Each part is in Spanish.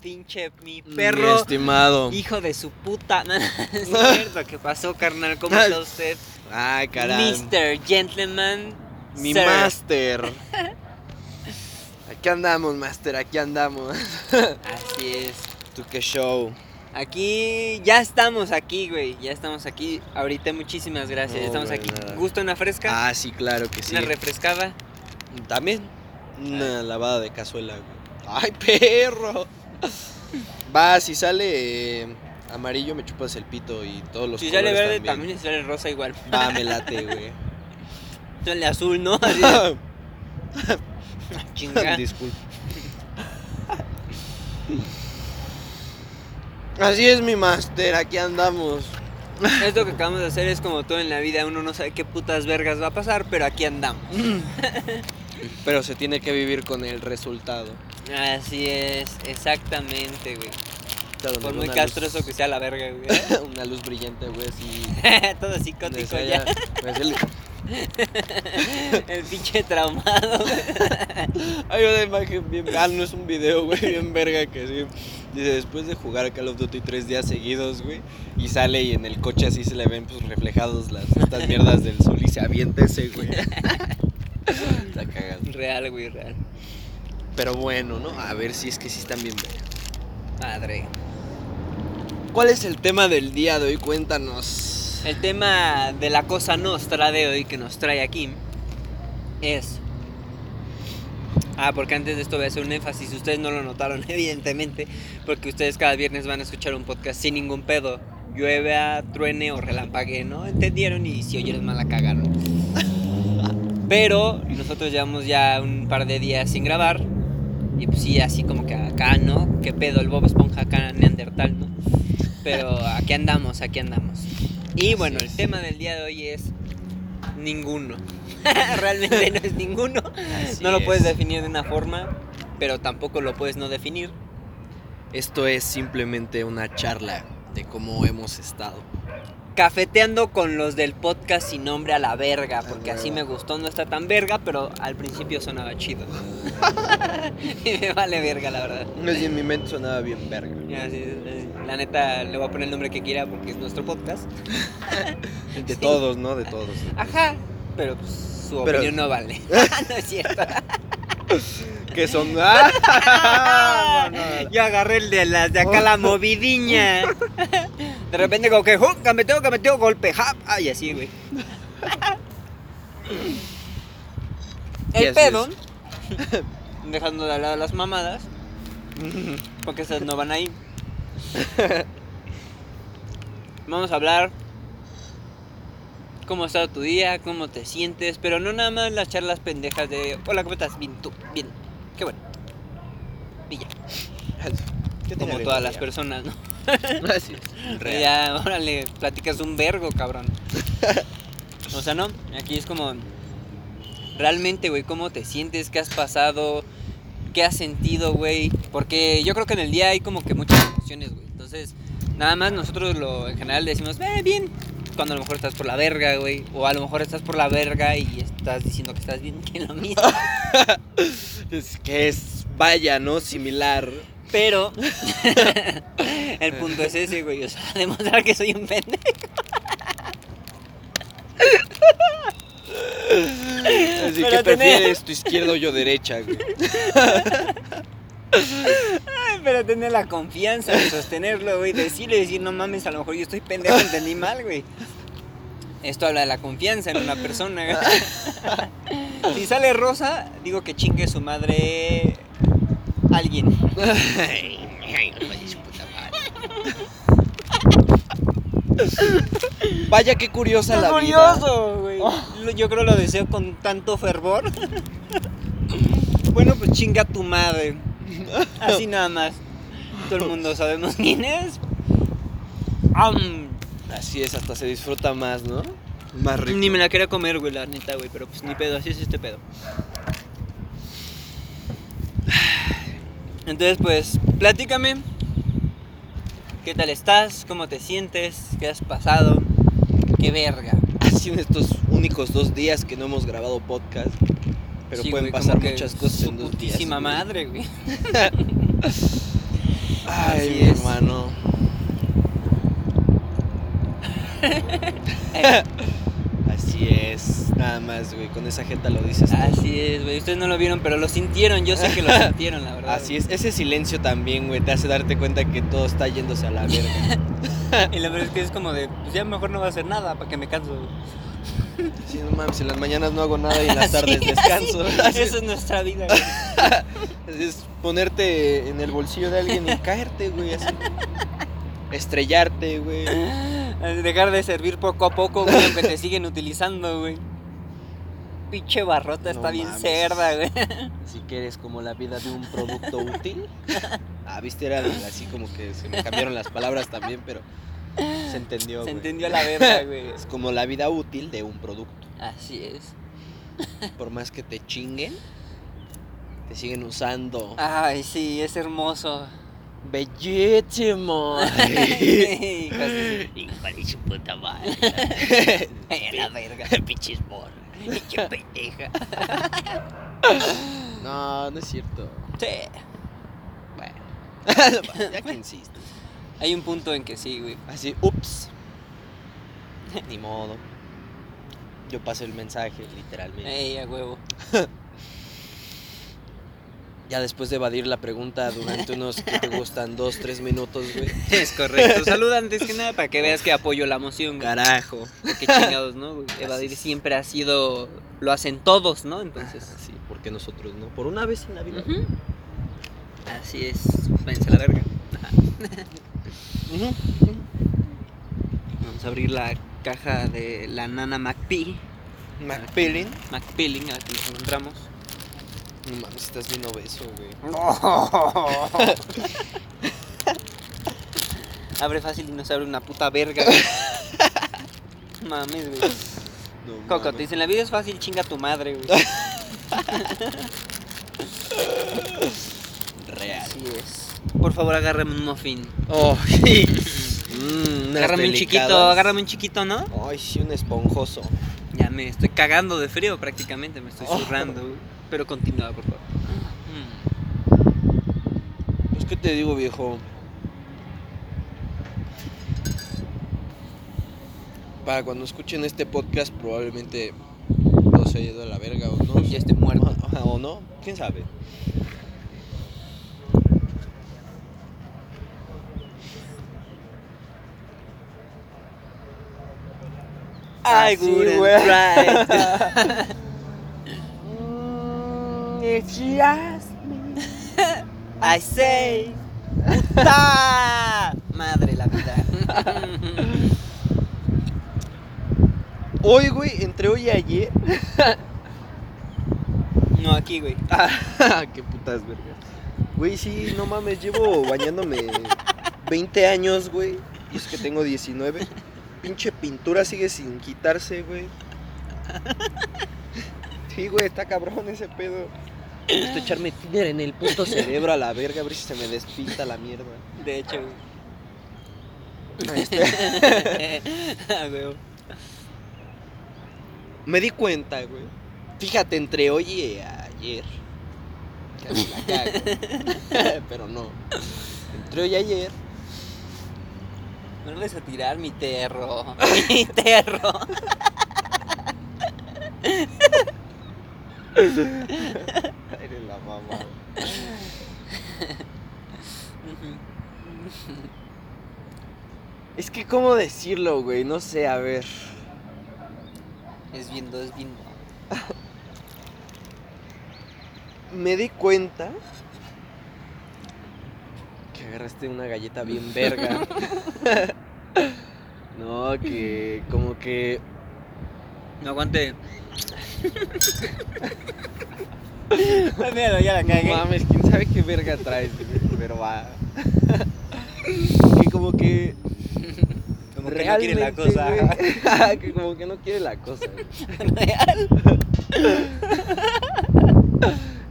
pinche mi Mi perro. estimado. Hijo de su puta. No, no, es cierto. ¿Qué pasó, carnal? ¿Cómo está usted? Ay, caray. Mr. Gentleman. Mi Sir. máster. Aquí andamos, máster, aquí andamos. Así es. ¿Tú qué show? Aquí, ya estamos aquí, güey. Ya estamos aquí. Ahorita, muchísimas gracias. No, estamos güey, aquí. nada. ¿Gusta una fresca? Ah, sí, claro que sí. ¿Una refrescada? También. Una lavada de cazuela, güey. ¡Ay, perro! Va, si sale eh, amarillo me chupas el pito y todos los Si sale colores verde, también. también si sale rosa, igual. Va, me late, güey. Sale azul, ¿no? Así de, chinga. Disculpa. Así es mi máster, aquí andamos. Esto que acabamos de hacer es como todo en la vida. Uno no sabe qué putas vergas va a pasar, pero aquí andamos. Pero se tiene que vivir con el resultado. Así es, exactamente, güey. Claro, Por muy castroso luz- que sea la verga, güey. Una luz brillante, güey, así. todo psicótico ya. el- El pinche traumado. Hay una imagen bien. Ah, no es un video, güey, bien verga que sí. Dice, después de jugar a Call of Duty tres días seguidos, güey, y sale y en el coche así se le ven pues reflejados las estas mierdas del sol y se avienta ese, güey. Está cagado. Real, güey, real. Pero bueno, ¿no? A ver si es que sí están bien. Madre. ¿Cuál es el tema del día de hoy? Cuéntanos. El tema de la cosa nostra de hoy que nos trae aquí es. Ah, porque antes de esto voy a hacer un énfasis. Ustedes no lo notaron, evidentemente, porque ustedes cada viernes van a escuchar un podcast sin ningún pedo. Llueva, truene o relampague, ¿no? ¿Entendieron? Y si oyeron mal la cagaron. Pero nosotros llevamos ya un par de días sin grabar. Y pues sí, así como que acá, ¿no? ¿Qué pedo? El Bob Esponja acá, Neandertal, ¿no? Pero aquí andamos, aquí andamos. Y bueno, el tema del día de hoy es ninguno. Realmente no es ninguno. Así no lo es. puedes definir de una forma, pero tampoco lo puedes no definir. Esto es simplemente una charla de cómo hemos estado. Cafeteando con los del podcast sin nombre a la verga, porque así me gustó, no está tan verga, pero al principio sonaba chido. y me vale verga, la verdad. No sé, en mi mente sonaba bien verga. Ya, sí, sí, La neta, le voy a poner el nombre que quiera porque es nuestro podcast. De Sí. todos, ¿no? De todos. Ajá, pero pues, su Pero- opinión no vale. no es cierto. Que son. ¡Ah! No, no, no. Yo agarré el de las de acá, la movidiña. De repente, como que, ¡oh! Cameteo, cameteo, golpe, ¡ja! Ay, así, güey. Y El así pedo, dejando de lado las mamadas, porque esas no van ahí. Vamos a hablar cómo ha estado tu día, cómo te sientes, pero no nada más las charlas pendejas de, hola, ¿cómo estás? Bien, tú, bien, qué bueno. Y ya, ¿Qué como todas las personas, ¿no? Así es. Real. Ya, órale, platicas un vergo, cabrón. O sea, no, aquí es como realmente, güey, cómo te sientes, qué has pasado, qué has sentido, güey, porque yo creo que en el día hay como que muchas emociones, güey. Entonces, nada más nosotros lo en general decimos, "Eh, bien." Cuando a lo mejor estás por la verga, güey, o a lo mejor estás por la verga y estás diciendo que estás bien, que es lo mismo. Es que es, vaya, ¿no? Similar. Pero el punto es ese, güey, o sea, demostrar que soy un pendejo. Así Pero que tener- prefieres tu izquierda o yo derecha, güey. Ay, pero tener la confianza de sostenerlo, güey, decirle, decir, no mames, a lo mejor yo estoy pendejo, entendí mal, güey. Esto habla de la confianza en una persona, güey. Si sale rosa, digo que chingue su madre alguien. Ay, puta madre. Vaya qué curiosa Qué la curioso, güey. Lo- Yo creo lo deseo con tanto fervor. Bueno, pues chinga tu madre. Así nada más. Todo el mundo sabemos quién es. Vida. Así es, hasta se disfruta más, ¿no? Más rico. Ni me la quería comer, güey, la neta, güey, pero pues ni pedo, así es este pedo. Entonces, pues, platícame. ¿Qué tal estás? ¿Cómo te sientes? ¿Qué has pasado? ¿Qué verga? Así en estos únicos dos días que no hemos grabado podcast. Pero Sí, pueden güey, pasar muchas cosas en dos días. güey. madre, güey. Ay, mi hermano. Así es. Nada más, güey. Con esa jeta lo dices. Así es, güey. Ustedes no lo vieron, pero lo sintieron. Yo sé que lo sintieron, la verdad. Así es. Ese silencio también, güey, te hace darte cuenta que todo está yéndose a la verga. Y la verdad es que es como de, pues ya mejor no va a hacer nada para que me canso. güey. Sí, no mames, en las mañanas no hago nada y en las tardes descanso. Así Eso es nuestra vida, güey. Es ponerte en el bolsillo de alguien y caerte, güey, así. Estrellarte, güey. Dejar de servir poco a poco, güey, aunque te siguen utilizando, güey. Pinche barrota está bien cerda, güey. Si quieres como la vida de un producto útil. Ah, viste, era así como que se me cambiaron las palabras también, pero se entendió, Se güey. entendió a la verga, güey. Es como la vida útil de un producto. Así es. Por más que te chinguen, te siguen usando. Ay, sí, es hermoso. Bellísimo. Hijo de su puta madre. la verga. Pinches. Pinche pendeja. No, no es cierto. Sí. Bueno. ya que insistes. Hay un punto en que sí, güey. Así, ups. Ni modo. Yo paso el mensaje, literalmente. Ey, a huevo. Ya después de evadir la pregunta durante unos que te gustan dos, tres minutos, güey. Es correcto. Saluda antes que nada para que veas que apoyo la moción, güey. Carajo. Qué chingados, ¿no? güey? Evadir siempre ha sido. Lo hacen todos, ¿no? Entonces. Sí, porque nosotros no. Por una vez en la vida. Así es. Váyanse a la verga. Vamos a abrir la caja de la nana McPee. McPilling. McPilling, aquí nos encontramos. No mames, estás bien obeso, güey. abre fácil y no se abre una puta verga, güey. Mames, güey. No Coco, te mames. dicen, la vida es fácil, chinga tu madre, güey. Real. Así es. Por favor, agárrame un muffin. Oh, sí. Mm, Agárrame un chiquito, agárrame un chiquito, ¿no? Ay, sí, un esponjoso. Ya me estoy cagando de frío prácticamente, me estoy Oh. zurrando, güey. Pero continúa, por favor. Mm. Pues, ¿qué te digo, viejo? Para cuando escuchen este podcast, probablemente todo se haya ido a la verga o no. Ya esté muerto. O no, quién sabe. I wouldn't güey. try. If she asks me. I say. ¡Puta! Madre la vida. Hoy, güey, entre hoy y ayer. No, aquí, güey. Ah, qué putas vergas. Güey, sí, no mames, llevo bañándome 20 años, güey. Y es que tengo 19. Pinche pintura sigue sin quitarse, güey. Sí, güey, está cabrón ese pedo. Necesito echarme tiner en el puto cerebro a la verga, a ver si se me despinta la mierda. De hecho, güey. Este, Ah, güey. me di cuenta, güey. Fíjate, entre hoy y ayer. Casi la cago. Pero no. Entre hoy y ayer. No le vas a tirar mi terro. Mi terro. Eres la mamá. Es que, ¿cómo decirlo, güey? No sé, a ver. Es viendo, es viendo. Me di cuenta que agarraste una galleta bien verga. no, que como que No aguante. Míralo, ya la cagué. No mames, quién sabe qué verga traes, pero va. que como que Como que no quiere la cosa. que como que no quiere la cosa. Real.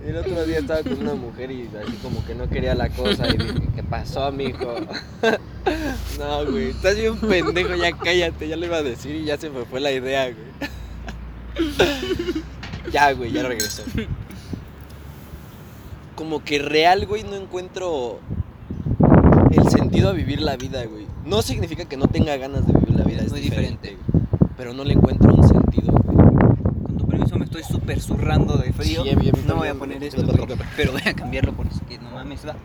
El otro día estaba con una mujer y así como que no quería la cosa y dije, ¿qué pasó, mijo? no, güey, estás bien pendejo, ya cállate, ya le iba a decir y ya se me fue la idea, güey. ya, güey, ya regresó. Como que real, güey, no encuentro el sentido a vivir la vida, güey. No significa que no tenga ganas de vivir la vida, es Muy diferente. Pero no le encuentro un sentido, güey. Con tu permiso me estoy súper zurrando de frío. Sí, a a mí no voy a poner esto, güey, pero voy a cambiarlo por eso que no mames, va.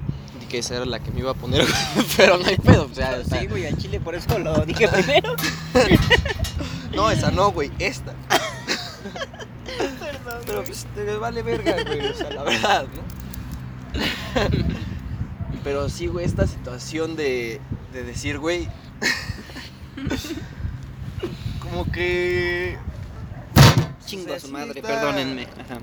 Y que esa era la que me iba a poner, güey. Pero no hay pedo, o sea, Sí, güey, al chile por eso lo dije primero. No, esa no, güey, esta. Pero pues te vale verga, güey, o sea, la verdad, ¿no? Pero sí, güey, esta situación de, de decir, güey, como que... Chingo a su madre, está- perdónenme. Ajá.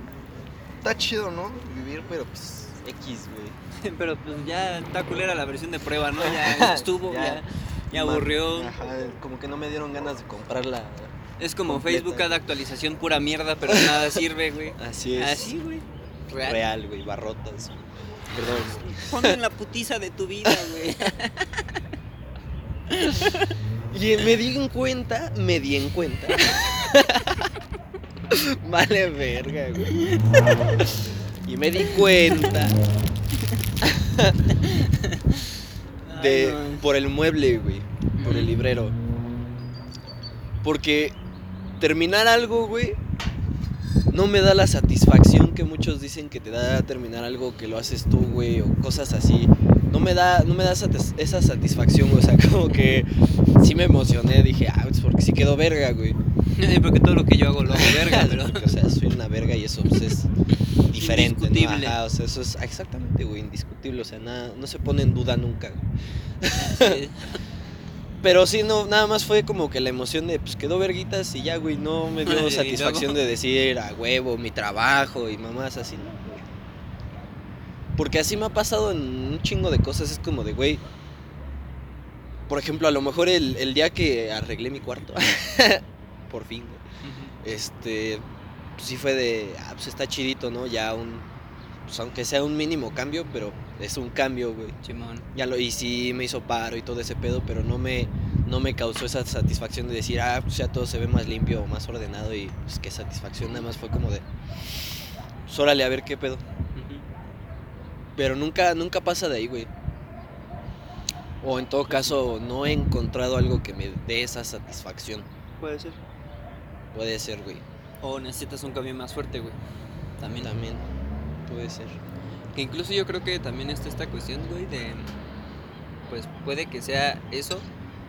Está chido, ¿no? Vivir, pero pues X, güey. Pero pues ya está culera la versión de prueba, ¿no? Ya estuvo, Ya. ya, ya aburrió. Ajá, como que no me dieron ganas de comprarla. Es como Completa. Facebook cada actualización pura mierda, pero nada sirve, güey. Así es. Así, güey. Real. Real, güey, barrotas. Perdón. Ponte en la putiza de tu vida, güey. Y me di en cuenta, me di en cuenta. vale verga, güey. Y me di cuenta de por el mueble, güey, por el librero. Porque terminar algo, güey, no me da la satisfacción que muchos dicen que te da terminar algo que lo haces tú, güey, o cosas así. No me da, no me da satis- esa satisfacción, güey, o sea, como que sí me emocioné, dije, ah, pues porque sí quedó verga, güey. Porque todo lo que yo hago lo hago verga, pero. Porque, o sea, soy una verga y eso pues, es diferente, ¿no? Indiscutible. Ajá, o sea, eso es exactamente, güey, indiscutible, o sea, nada, no se pone en duda nunca. güey. Sí. Pero sí, no, nada más fue como que la emoción de, pues quedó verguitas y ya, güey, no me dio satisfacción de decir a huevo, mi trabajo y mamás así, ¿no? güey. Porque así me ha pasado en un chingo de cosas, es como de, güey, por ejemplo, a lo mejor el, el día que arreglé mi cuarto, por fin, güey, este, pues sí fue de, ah, pues está chidito, ¿no? Ya un, pues aunque sea un mínimo cambio, pero es un cambio, güey. Ya lo, y sí me hizo paro y todo ese pedo, pero no me, no me causó esa satisfacción de decir, ah, pues ya todo se ve más limpio o más ordenado y pues qué satisfacción, nada más fue como de, pues órale, a ver qué pedo. Pero nunca, nunca pasa de ahí, güey. O en todo caso, no he encontrado algo que me dé esa satisfacción. Puede ser. Puede ser, güey. O necesitas un cambio más fuerte, güey. También. También. Puede ser. Que incluso yo creo que también está esta cuestión, güey, de. Pues puede que sea eso,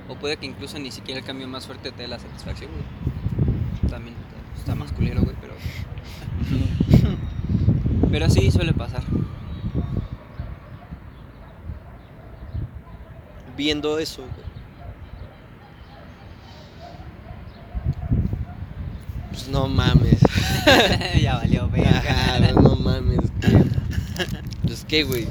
o puede que incluso ni siquiera el cambio más fuerte te dé la satisfacción, güey. También está más culero, güey, pero. Pero sí suele pasar. Viendo eso, güey. Pues no mames. ya valió, verga. No mames. Pues qué, güey.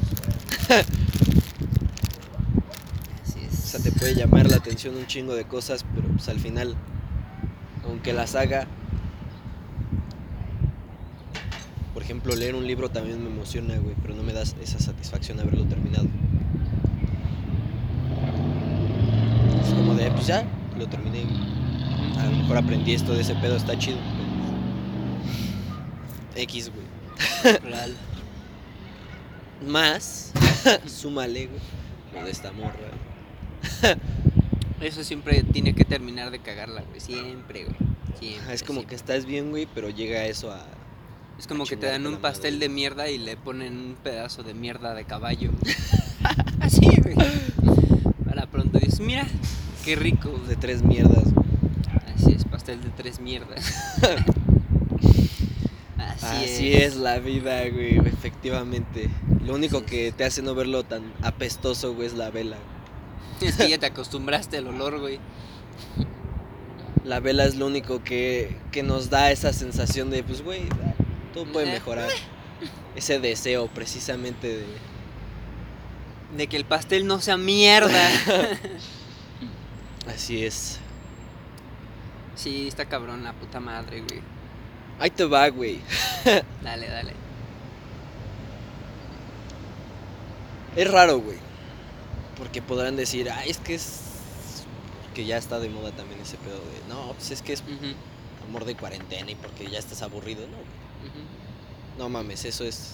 Así O es. sea, te puede llamar la atención un chingo de cosas, pero pues al final, aunque las haga, por ejemplo, leer un libro también me emociona, güey, pero no me da esa satisfacción de haberlo terminado. Es como de, pues ya, lo terminé. A lo mejor aprendí esto de ese pedo, está chido. pero- X, güey. Real. Más, súmale, güey, lo de esta morra. Eso siempre tiene que terminar de cagarla, güey. Siempre, güey. Siempre. Es como que estás bien, güey, pero llega eso a... Es como que te dan un pastel madre. de mierda y le ponen un pedazo de mierda de caballo. Así, güey. Para pronto dices, mira, qué rico. de tres mierdas. Así es, pastel de tres mierdas. Así, Así es la vida, güey, efectivamente. Lo único que te hace no verlo tan apestoso, güey, es la vela. Es que ya te acostumbraste al olor, güey. La vela es lo único que, que nos da esa sensación de, pues, güey, todo puede Eh. mejorar. Ese deseo, precisamente, de... De que el pastel no sea mierda. Así es. sí, está cabrón la puta madre, güey. Ahí te va, güey. Dale, dale. Es raro, güey. Porque podrán decir, ay, es que es... Que ya está de moda también ese pedo de... No, pues es que es amor de cuarentena y porque ya estás aburrido, ¿no? güey? ujú. No mames, eso es...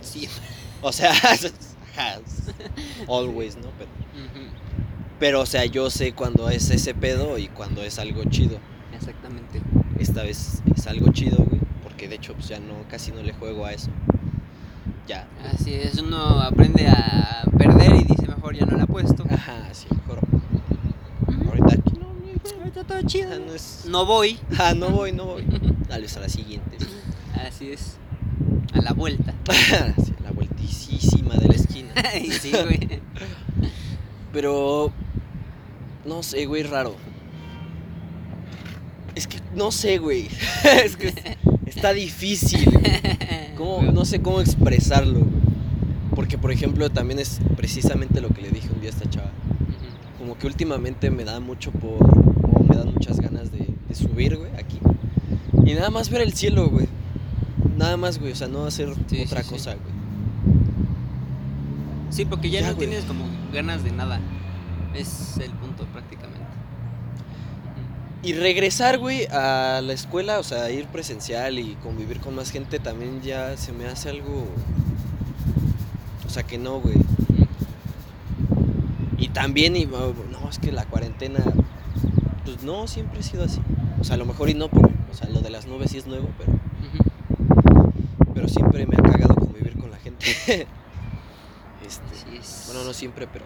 Sí, O sea. Always, ¿no? Pero, pero, o sea, yo sé cuando es ese pedo y cuando es algo chido. Exactamente. Esta vez es algo chido, güey. Porque de hecho, pues ya no, casi no le juego a eso. Ya. Así es, uno aprende a perder y dice mejor ya no la apuesto. Ajá, sí, mejor. Ahorita aquí no, güey. Ahorita todo chido. Ah, no es. No voy. Ah, no voy, no voy. Dale, a la siguiente. Así es. A la vuelta. Sí, la vueltísima de la esquina. Ay, sí, güey. Pero. No sé, güey, raro. No sé, güey. es que está difícil. ¿Cómo? No sé cómo expresarlo. Porque, por ejemplo, también es precisamente lo que le dije un día a esta chava. Como que últimamente me da mucho por. O me dan muchas ganas de, de subir, güey, aquí. Y nada más ver el cielo, güey. Nada más, güey. O sea, no hacer Sí, otra sí, sí. cosa, güey. Sí, porque ya, Ya, no güey. tienes como ganas de nada. Es el punto. Y regresar, güey, a la escuela, o sea, ir presencial y convivir con más gente también ya se me hace algo. O sea, que no, güey. Y también, y, no, es que la cuarentena, pues no, siempre ha sido así. O sea, a lo mejor y no, por, o sea, lo de las nubes sí es nuevo, pero, pero siempre me ha cagado convivir con la gente. este, Así es. bueno, no siempre, pero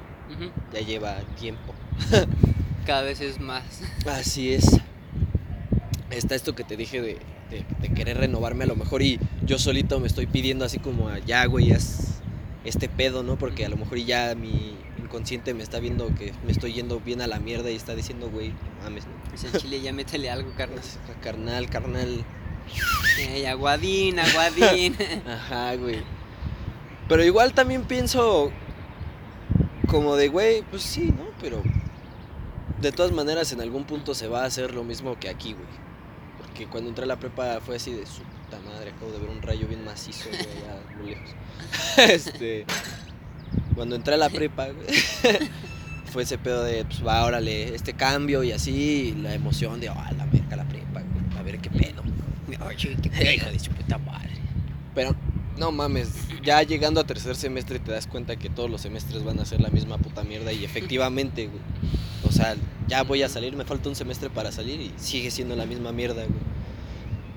ya lleva tiempo. Cada vez es más. Así es. Está esto que te dije de, de- de querer renovarme a lo mejor y yo solito me estoy pidiendo así como a, ya, güey, haz este pedo, ¿no? Porque a lo mejor ya mi inconsciente me está viendo que me estoy yendo bien a la mierda y está diciendo, güey, no mames, ¿no? Dice el chile, ya métele algo, carnal. Carnal, carnal. Ey, aguadín, aguadín. Ajá, güey. Pero igual también pienso como de, güey, pues sí, ¿no? Pero de todas maneras en algún punto se va a hacer lo mismo que aquí, güey. Porque cuando entré a la prepa fue así de su puta madre, acabo de ver un rayo bien macizo, güey, allá a lo lejos. este, cuando entré a la prepa, güey, fue ese pedo de, pues va, órale, este cambio y así, y la emoción de, ah, la verga, la prepa, güey, a ver qué pedo. Oye, qué hijo de su puta madre. Pero no mames, ya llegando a tercer semestre te das cuenta que todos los semestres van a ser la misma puta mierda y efectivamente, güey. O sea, ya voy a salir, me falta un semestre para salir y sigue siendo la misma mierda, güey.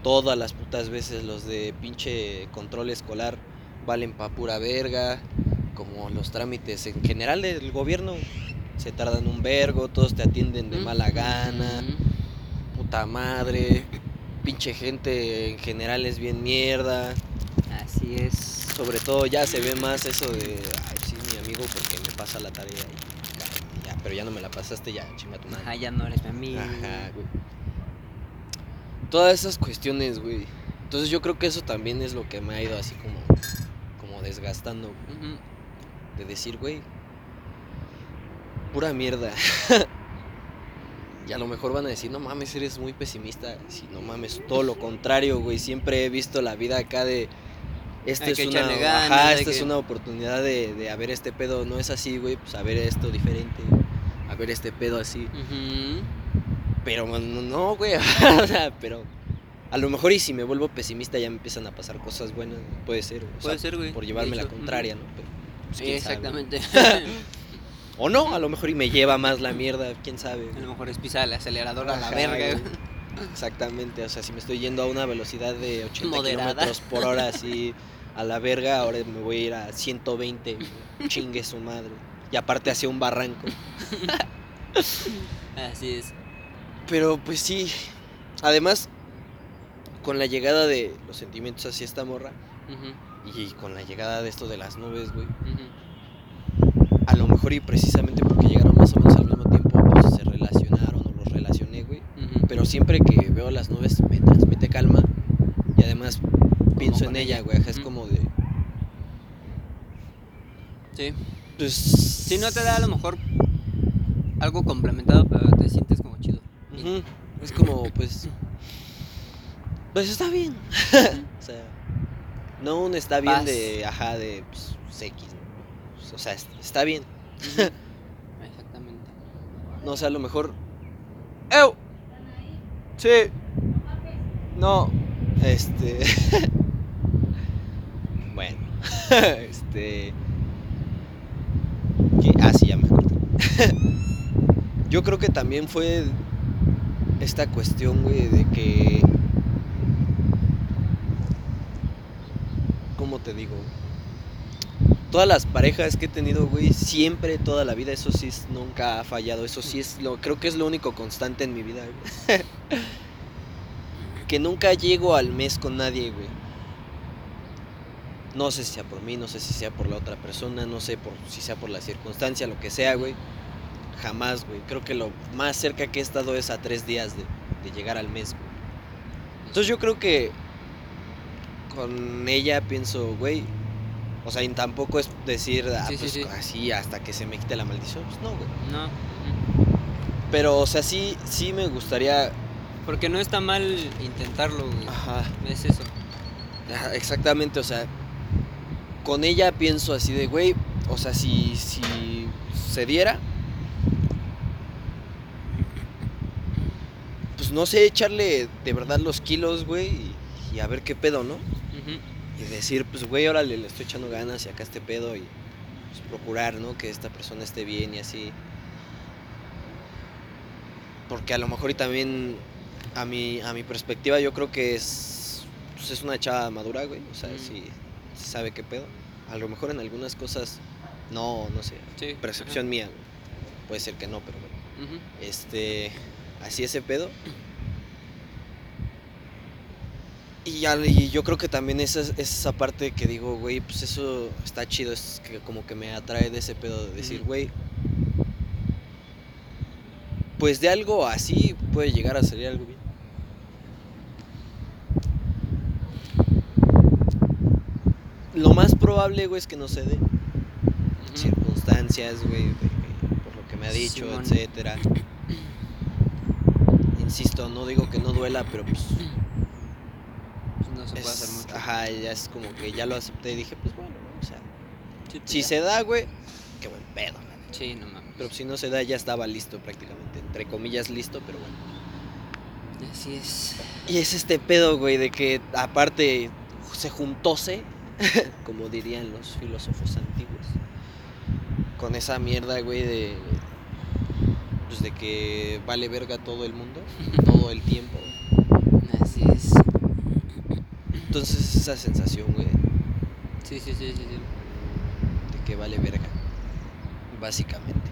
Todas las putas veces los de pinche control escolar valen pa' pura verga, como los trámites en general del gobierno se tardan un vergo, todos te atienden de mala gana, puta madre, pinche gente en general es bien mierda. Así es. Sobre todo ya se ve más eso de, ay, sí, mi amigo porque me pasa la tarea pero ya no me la pasaste, ya, chinga tu madre. Ajá, ya no eres mi amigo. Ajá, güey. Todas esas cuestiones, güey. Entonces yo creo que eso también es lo que me ha ido así como, como desgastando, de decir, güey, pura mierda. y a lo mejor van a decir, no mames, eres muy pesimista. Si no mames, todo lo contrario, güey. Siempre he visto la vida acá de. Esta Hay es una, ganas, ajá, esta es una oportunidad de, de a ver este pedo. No es así, güey. Pues a ver esto diferente. A ver este pedo así. Pero no, no, güey. o sea, pero. A lo mejor y si me vuelvo pesimista ya me empiezan a pasar cosas buenas. Puede ser. o Puede sea, ser, güey. Por llevarme la contraria, ¿no? Pero, pues, sabe. Exactamente. O no, a lo mejor y me lleva más la mierda, quién sabe. A lo mejor es pisar el acelerador a la verga. güey. Exactamente, o sea, si me estoy yendo a una velocidad de 80 Moderada. kilómetros por hora así a la verga, ahora me voy a ir a 120, güey. chingue su madre. Y aparte hacia un barranco. Así es. Pero pues sí, además, con la llegada de los sentimientos hacia esta morra y con la llegada de esto de las nubes, güey, a lo mejor y precisamente porque llegaron más o menos al mismo tiempo, pues se relacionaron o los relacioné, güey. Ujú. Pero siempre que veo las nubes me transmite calma y además pienso en ella, güey. Es como de. Sí. Pues. Si no te da a lo mejor algo complementado, pero te sientes como chido. Es como, pues. Pues está bien. o sea. No un está bien Paz. de. Ajá, de. Pues, X, ¿no? O sea, es- está bien. Exactamente. No, o sea, a lo mejor. ¡Ew! Sí. No. Este. bueno. este. Ah, sí, ya me acordé. Yo creo que también fue esta cuestión, güey, de que... ¿Cómo te digo? Todas las parejas que he tenido, güey, siempre, toda la vida, eso sí es- nunca ha fallado. Eso sí es lo, creo que es lo único constante en mi vida, güey. Que nunca llego al mes con nadie, güey. No sé si sea por mí, no sé si sea por la otra persona, no sé por si sea por la circunstancia, lo que sea, güey. Jamás, güey. Creo que lo más cerca que he estado es a tres días de, de llegar al mes, güey. Entonces yo creo que con ella pienso, güey. O sea, y tampoco es decir, ah, Sí, sí, pues sí. así hasta que se me quite la maldición. Pues no, güey. No. Pero, o sea, sí, sí me gustaría. Porque no está mal intentarlo, güey. Ajá. Es eso. Exactamente, o sea, con ella pienso así de, güey, o sea, si, si se diera, pues no sé, echarle de verdad los kilos, güey, y, y a ver qué pedo, ¿no? Y decir, pues, güey, órale, le estoy echando ganas y acá este pedo y pues, procurar, ¿no? Que esta persona esté bien y así. Porque a lo mejor y también a mi, a mi perspectiva yo creo que es, pues, es una chava madura, güey. O sea, Mm. sí, sí sabe qué pedo. A lo mejor en algunas cosas, no, no sé, Sí. percepción mía, güey. Puede ser que no, pero bueno. Este, así ese pedo. Y, ya, y yo creo que también esa, es esa parte que digo, güey, pues eso está chido, es que como que me atrae de ese pedo de decir, Ujú. güey, pues de algo así puede llegar a salir algo bien. Lo más probable, güey, es que no se dé circunstancias, güey, por lo que me ha dicho, Simón. etcétera. Insisto, no digo que no duela, pero pues Pues no se puede hacer mucho. ajá, ya es como que ya lo acepté y dije, pues bueno, o sea, Sí, pues si ya. se da, güey, qué buen pedo. Sí, no mames. Pero si no se da, ya estaba listo prácticamente, entre comillas listo, pero bueno. Así es. Y es este pedo, güey, de que aparte se juntóse, como dirían los filósofos antiguos, con esa mierda, güey, de. Pues de que vale verga todo el mundo, todo el tiempo. Así es. Entonces esa sensación, güey, Sí, sí, sí, sí. sí. de que vale verga, básicamente.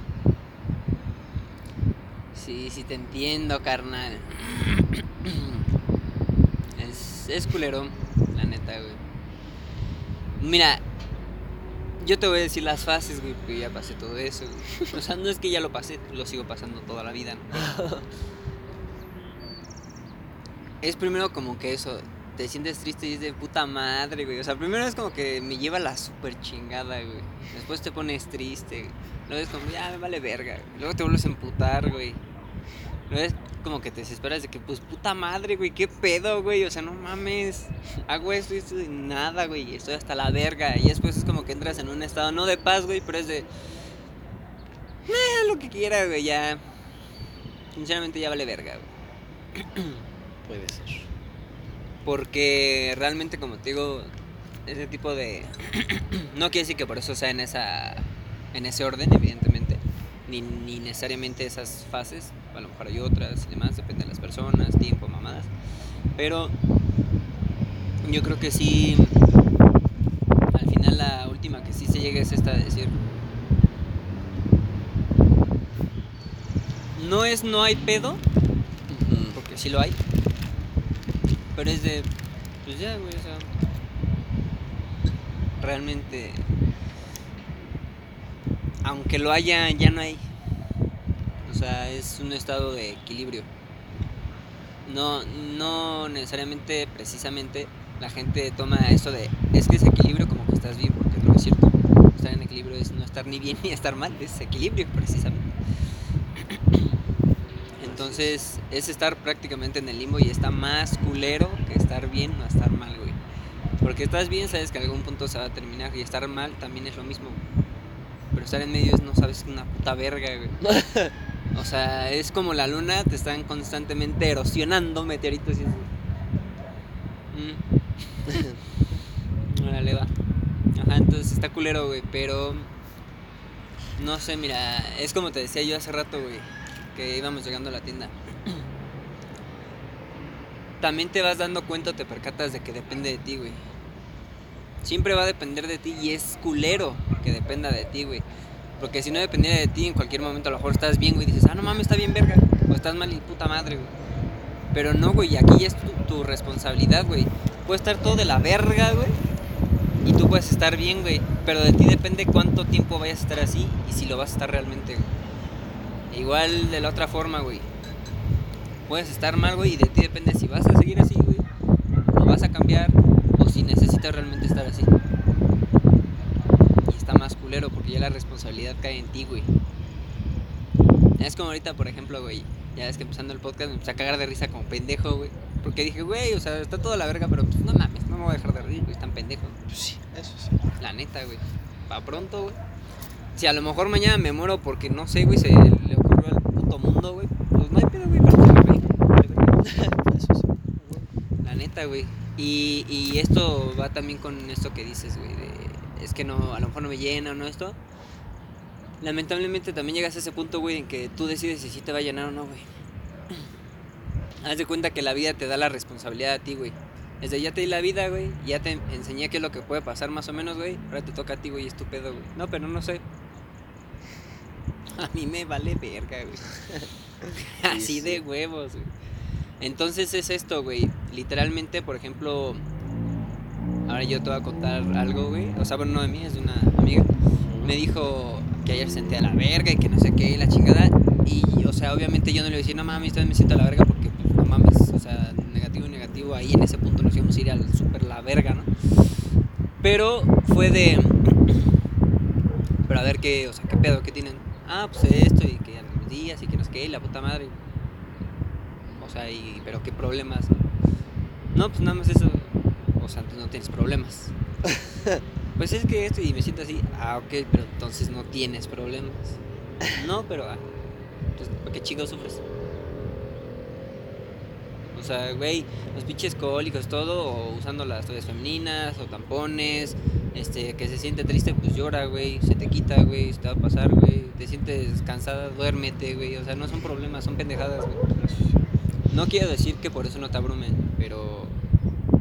Sí, sí te entiendo, carnal. Es, es culero, la neta, güey. Mira, yo te voy a decir las fases, güey, porque ya pasé todo eso. güey. O sea, no es que ya lo pasé, lo sigo pasando toda la vida. ¿no? Es primero como que eso, te sientes triste y es de puta madre, güey. O sea, primero es como que me lleva la super chingada, güey. Después te pones triste, güey. Luego es como, ya me vale verga. güey. Luego te vuelves a emputar, güey. Luego es como que te desesperas de que, pues puta madre, güey, qué pedo, güey. O sea, no mames. Hago esto y esto y nada, güey. Estoy hasta la verga. Y después es como que entras en un estado, no de paz, güey, pero es de. Lo que quiera, güey, ya. Sinceramente ya vale verga, güey. Puede ser. Porque realmente, como te digo, ese tipo de. no quiere decir que por eso sea en esa. en ese orden, evidentemente. Ni, ni necesariamente esas fases. A lo mejor hay otras y demás, depende de las personas, tiempo, mamadas. Pero. Yo creo que sí. Al final, la última que sí se llega es esta de decir. No es no hay pedo, porque sí lo hay. Pero es de. Pues ya, güey, o sea. Realmente. Aunque lo haya, ya no hay. O sea, es un estado de equilibrio. No, no necesariamente, precisamente, la gente toma esto de. Es que es equilibrio como que estás bien, porque no es cierto. Estar en equilibrio es no estar ni bien ni estar mal, es equilibrio, precisamente. Entonces es estar prácticamente en el limbo y está más culero que estar bien o estar mal, güey. Porque estás bien, sabes que en algún punto se va a terminar y estar mal también es lo mismo. Pero estar en medio es no sabes una puta verga, güey. O sea, es como la luna, te están constantemente erosionando meteoritos y eso. Mm. Órale, va. Ajá, entonces está culero, güey, pero No sé, mira, es como te decía yo hace rato, güey, que íbamos llegando a la tienda. También te vas dando cuenta, te percatas de que depende de ti, güey. Siempre va a depender de ti y es culero que dependa de ti, güey. Porque si no dependiera de ti, en cualquier momento a lo mejor estás bien, güey, y dices, ah, no mames, está bien verga. O estás mal y puta madre, güey. Pero no, güey, aquí ya es tu, tu responsabilidad, güey. Puede estar todo de la verga, güey. Y tú puedes estar bien, güey. Pero de ti depende cuánto tiempo vayas a estar así y si lo vas a estar realmente, güey. Igual de la otra forma, güey. Puedes estar mal, güey, y de ti depende si vas a seguir así, güey. O vas a cambiar o si necesitas realmente estar así. Y está más culero porque ya la responsabilidad cae en ti, güey. Es como ahorita, por ejemplo, güey. Ya ves que empezando el podcast me empecé a cagar de risa como pendejo, güey. Porque dije, güey, o sea, está toda la verga, pero pues no mames, no me voy a dejar de reír, güey, están pendejos. Pues sí, eso sí. La neta, güey. Pa' pronto, güey. Si a lo mejor mañana me muero porque no sé, güey, se le ocurrió al puto mundo, güey. Pues no hay pedo, güey, me. Eso sí. La neta, güey. Y, y esto va también con esto que dices, güey, de es que no, a lo mejor no me llena o no esto. Lamentablemente también llegas a ese punto, güey, en que tú decides si sí te va a llenar o no, güey. Haz de cuenta que la vida te da la responsabilidad a ti, güey. Desde ya te di la vida, güey, ya te enseñé qué es lo que puede pasar más o menos, güey. Ahora te toca a ti, güey, estúpido, güey. No, pero no sé. A mí me vale verga, güey. Así de huevos, güey. Entonces es esto, güey. Literalmente, por ejemplo, ahora yo te voy a contar algo, güey. O sea, bueno, no de mí, es de una amiga. Me dijo que ayer senté a la verga y que no sé qué, y la chingada. Y, o sea, obviamente yo no le voy a decir, no mames, me siento a la verga porque, pues, no mames, o sea, negativo, negativo, ahí en ese punto nos íbamos a ir al super la verga, ¿no? Pero fue de. Pero a ver qué, o sea, qué pedo, qué tienen. Ah, pues esto y que los días y que no sé qué, y la puta madre. O sea, y, pero qué problemas. No, pues nada más eso. O sea, entonces no tienes problemas. Pues es que esto y me siento así. Ah, ok, pero entonces no tienes problemas. No, pero. Ah, entonces, ¿por qué chingados sufres? O sea, güey, los pinches cólicos, todo, o usando las toallas femeninas, o tampones, este, que se siente triste, pues llora, güey, se te quita, güey, se te va a pasar, güey, te sientes cansada, duérmete, güey, o sea, no son problemas, son pendejadas, güey. No quiero decir que por eso no te abrumen, pero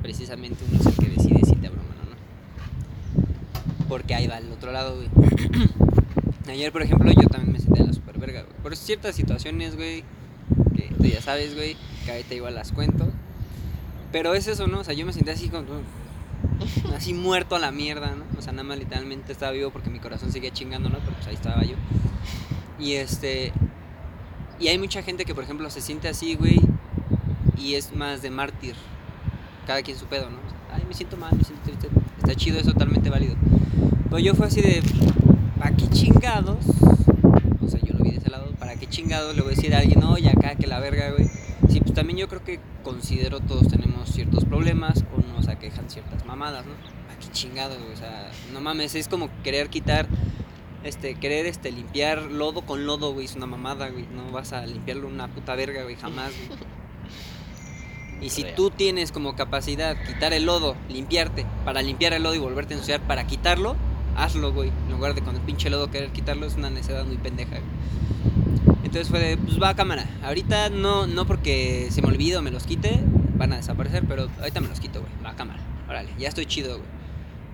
precisamente uno es el que decide si te abruman o no. Porque ahí va el otro lado, güey. Ayer, por ejemplo, yo también me senté a la super verga, güey. Por ciertas situaciones, güey, que tú ya sabes, güey, que ahorita igual las cuento. Pero es eso, ¿no? O sea, yo me senté así como... Así muerto a la mierda, ¿no? O sea, nada más literalmente estaba vivo porque mi corazón seguía chingando, ¿no? Pero pues ahí estaba yo. Y este... Y hay mucha gente que, por ejemplo, se siente así, güey, y es más de mártir. Cada quien su pedo, ¿no? Ay, me siento mal, me siento triste. Está chido, es totalmente válido. Pero yo fue así de, ¿para qué chingados? O sea, yo lo vi de ese lado, ¿para qué chingados le voy a decir a alguien, oye, acá que la verga, güey? Sí, pues también yo creo que considero todos tenemos ciertos problemas o nos aquejan ciertas mamadas, ¿no? ¿Para qué chingados, güey? O sea, no mames, es como querer quitar este, querer este, limpiar lodo con lodo, güey, es una mamada, güey. No vas a limpiarlo una puta verga, güey, jamás, güey. Y si tú tienes como capacidad quitar el lodo, limpiarte, para limpiar el lodo y volverte a ensuciar para quitarlo, hazlo, güey. En lugar de con el pinche lodo querer quitarlo, es una necesidad muy pendeja, güey. Entonces fue de, pues va a cámara. Ahorita no, no porque se me olvide o me los quite, van a desaparecer, pero ahorita me los quito, güey. Va a cámara. Órale, ya estoy chido, güey.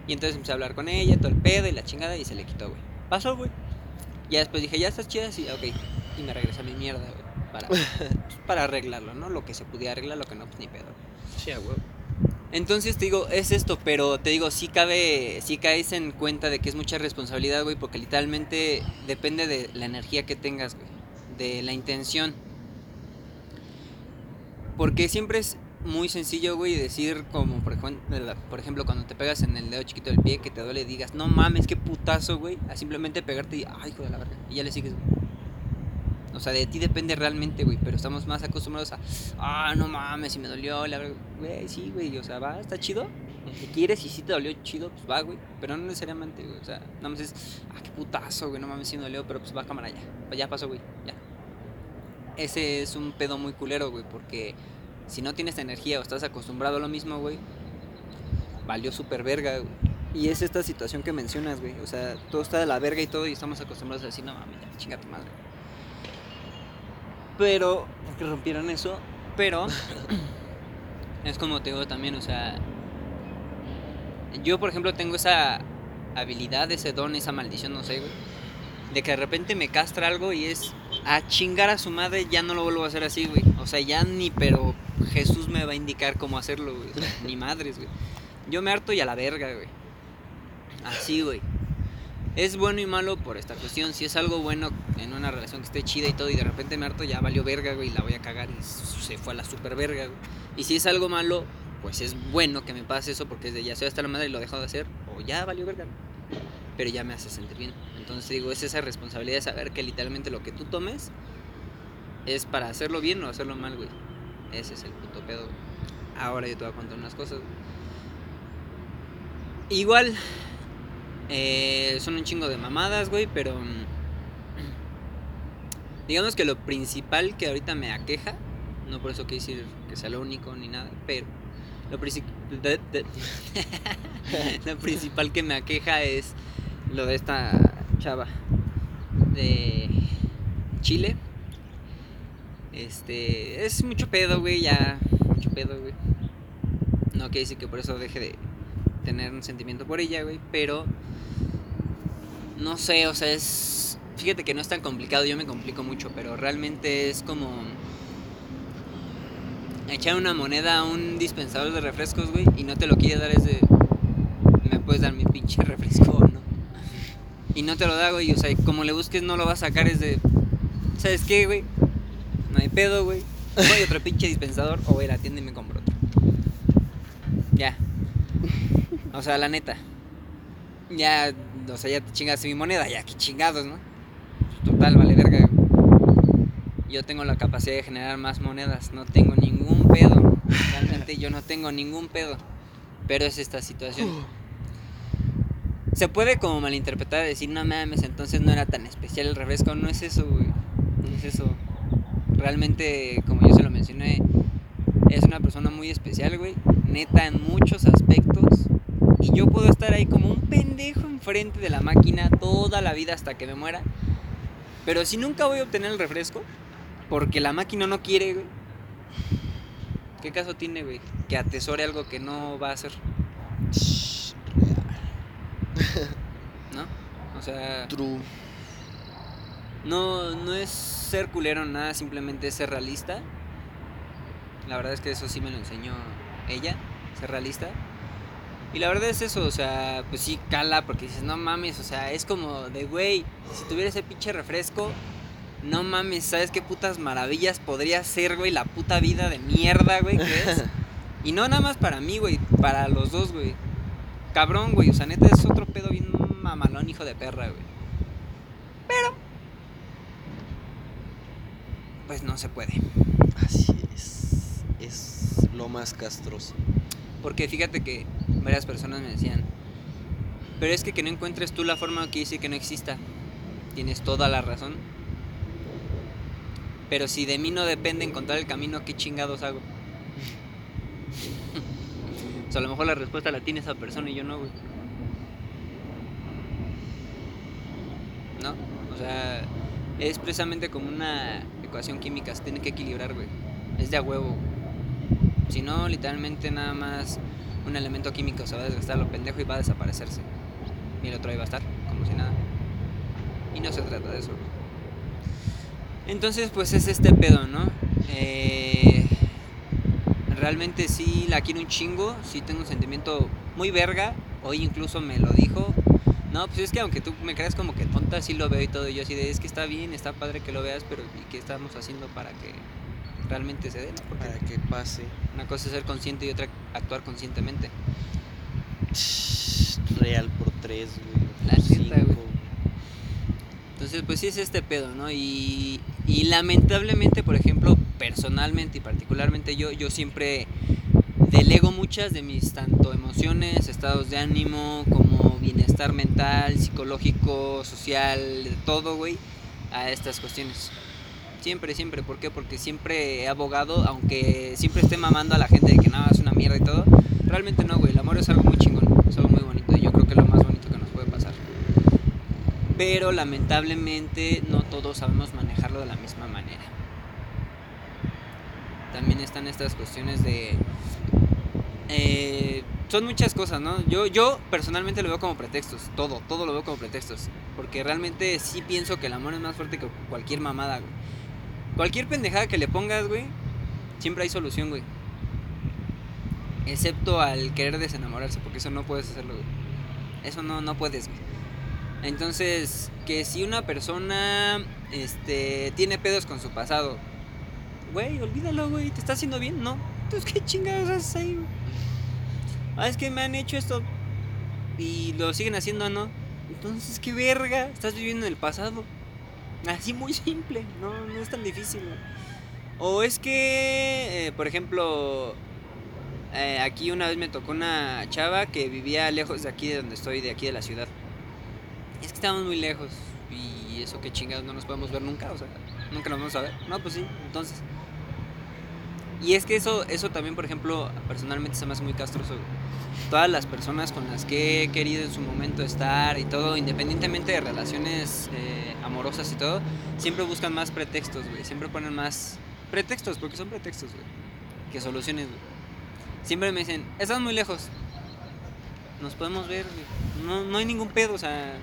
Y entonces empecé a hablar con ella, todo el pedo y la chingada, y se le quitó, güey. Pasó, güey. Ya después dije, ya estás chida, sí, ok. Y me regresé a mi mierda, güey. Para, pues, para arreglarlo, ¿no? Lo que se pudiera arreglar, lo que no, pues ni pedo. Sí, huevo. Entonces te digo, es esto, pero te digo, sí cabe, sí caes en cuenta de que es mucha responsabilidad, güey, porque literalmente depende de la energía que tengas, güey, de la intención. Porque siempre es muy sencillo, güey, decir como, por ejemplo, por ejemplo, cuando te pegas en el dedo chiquito del pie que te duele, digas, no mames, qué putazo, güey, a simplemente pegarte y, ay, hijo la verga, y ya le sigues. O sea, de ti depende realmente, güey, pero estamos más acostumbrados a, ah, no mames, si me dolió, la güey, sí, güey, o sea, va, está chido. Si quieres y si te dolió chido, pues va, güey. Pero no necesariamente, güey. O sea, nada más es, ah, qué putazo, güey, no mames, si me dolió, pero pues va cámara ya. Pues ya pasó, güey, ya. Ese es un pedo muy culero, güey, porque si no tienes energía o estás acostumbrado a lo mismo, güey, valió súper verga, güey. Y es esta situación que mencionas, güey. O sea, todo está de la verga y todo, y estamos acostumbrados a decir, no mames, ya, chinga tu madre. Pero, porque rompieron eso, pero es como te digo también, o sea, yo por ejemplo tengo esa habilidad, ese don, esa maldición, no sé, güey, de que de repente me castra algo y es a chingar a su madre, ya no lo vuelvo a hacer así, güey. O sea, ya ni, pero Jesús me va a indicar cómo hacerlo, güey. O sea, ni madres, güey. Yo me harto y a la verga, güey. Así, güey. Es bueno y malo por esta cuestión. Si es algo bueno en una relación que esté chida y todo, y de repente me harto, ya valió verga, güey, la voy a cagar y se fue a la super verga, güey. Y si es algo malo, pues es bueno que me pase eso porque es de ya soy hasta la madre y lo dejo de hacer, o ya valió verga. Pero ya me hace sentir bien. Entonces digo, es esa responsabilidad de saber que literalmente lo que tú tomes es para hacerlo bien o hacerlo mal, güey. Ese es el puto pedo. Ahora yo te voy a contar unas cosas. Igual, eh, son un chingo de mamadas, güey, pero... mm, Digamos que lo principal que ahorita me aqueja, no por eso quiero decir que sea lo único ni nada, pero lo, lo principal que me aqueja es lo de esta chava de Chile. Este, es mucho pedo, güey, ya, mucho pedo, güey. No quiere decir que por eso deje de tener un sentimiento por ella, güey, pero no sé, o sea, es fíjate que no es tan complicado, yo me complico mucho, pero realmente es como echar una moneda a un dispensador de refrescos, güey, y no te lo quiere dar es de me puedes dar mi pinche refresco o no. Y no te lo da, güey, o sea, como le busques no lo vas a sacar es de ¿sabes qué, güey? No hay pedo, güey. Voy a otro pinche dispensador o voy a la tienda y me compro otro. Ya. O sea, la neta. Ya, o sea, ya te chingaste mi moneda, ya, qué chingados, ¿no? Total, vale verga. Yo tengo la capacidad de generar más monedas, no tengo ningún pedo. Realmente yo no tengo ningún pedo. Pero es esta situación. Se puede como malinterpretar, decir, no mames, entonces no era tan especial el refresco. No es eso, güey. No es eso. Realmente, como yo se lo mencioné, es una persona muy especial, güey. Neta, en muchos aspectos. Y yo puedo estar ahí como un pendejo enfrente de la máquina toda la vida hasta que me muera. Pero si nunca voy a obtener el refresco, porque la máquina no quiere, güey. ¿Qué caso tiene, güey? Que atesore algo que no va a hacer, ¿no? O sea, True. no, no es ser culero nada, simplemente es ser realista. La verdad es que eso sí me lo enseñó ella, ser realista. Y la verdad es eso, o sea, pues sí cala porque dices, no mames, o sea, es como de, güey, si tuviera ese pinche refresco, no mames, ¿sabes qué putas maravillas podría ser, güey, la puta vida de mierda, güey, que es? Y no nada más para mí, güey, para los dos, güey. Cabrón, güey, o sea, neta es otro pedo bien mamalón, hijo de perra, güey. Pero, pues no se puede. Así es. Es lo más castroso. Porque fíjate que varias personas me decían, pero es que que no encuentres tú la forma quiere decir que no exista. Tienes toda la razón. Pero si de mí no depende encontrar el camino, ¿qué chingados hago? o sea, a lo mejor la respuesta la tiene esa persona y yo no, güey. ¿No? O sea, es precisamente como una ecuación química, se tiene que equilibrar, güey. Es de a huevo. güey. Si no, literalmente nada más un elemento químico se va a desgastar lo pendejo y va a desaparecerse. Y el otro ahí va a estar, como si nada. Y no se trata de eso. Entonces, pues es este pedo, ¿no? Eh, realmente sí la quiero un chingo, sí tengo un sentimiento muy verga. Hoy incluso me lo dijo. No, pues es que aunque tú me creas como que tonta, sí lo veo y todo. Yo así de, es que está bien, está padre que lo veas, pero ¿y qué estamos haciendo para que realmente se dé? ¿no? Porque Para que pase. una cosa es ser consciente y otra actuar conscientemente. Real por tres, güey. La güey. Entonces, pues sí es este pedo, ¿no? Y, y lamentablemente, por ejemplo, personalmente y particularmente yo, yo siempre delego muchas de mis tanto emociones, estados de ánimo, como bienestar mental, psicológico, social, de todo, güey, a estas cuestiones. Siempre, siempre. ¿Por qué? Porque siempre he abogado, aunque siempre esté mamando a la gente de que nada, es una mierda y todo. Realmente no, güey. El amor es algo muy chingón, es algo muy bonito. Y yo creo que Pero lamentablemente no todos sabemos manejarlo de la misma manera. También están estas cuestiones de... eh, son muchas cosas, ¿no? Yo, yo personalmente lo veo como pretextos, todo, todo lo veo como pretextos. Porque realmente sí pienso que el amor es más fuerte que cualquier mamada, güey. Cualquier pendejada que le pongas, güey, siempre hay solución, güey. Excepto al querer desenamorarse, porque eso no puedes hacerlo, güey. Eso no, no puedes, güey. Entonces, que si una persona este, tiene pedos con su pasado, güey, olvídalo, güey, ¿te está haciendo bien? No. Entonces, ¿qué chingados haces ahí, güey? Ah, es que me han hecho esto y lo siguen haciendo, ¿no? Entonces, ¿qué verga? Estás viviendo en el pasado. Así muy simple, no, no es tan difícil. O es que, eh, por ejemplo, eh, aquí una vez me tocó una chava que vivía lejos de aquí de donde estoy, de aquí de la ciudad. Es que estamos muy lejos y eso que chingados no nos podemos ver nunca, o sea, nunca nos vamos a ver. No, pues sí, entonces. Y es que eso, eso también, por ejemplo, personalmente se me hace muy castroso. Todas las personas con las que he querido en su momento estar y todo, independientemente de relaciones eh, amorosas y todo, siempre buscan más pretextos, güey. Siempre ponen más pretextos, porque son pretextos, güey. Que soluciones, güey. Siempre me dicen, estás muy lejos. Nos podemos ver. No, no hay ningún pedo, o sea.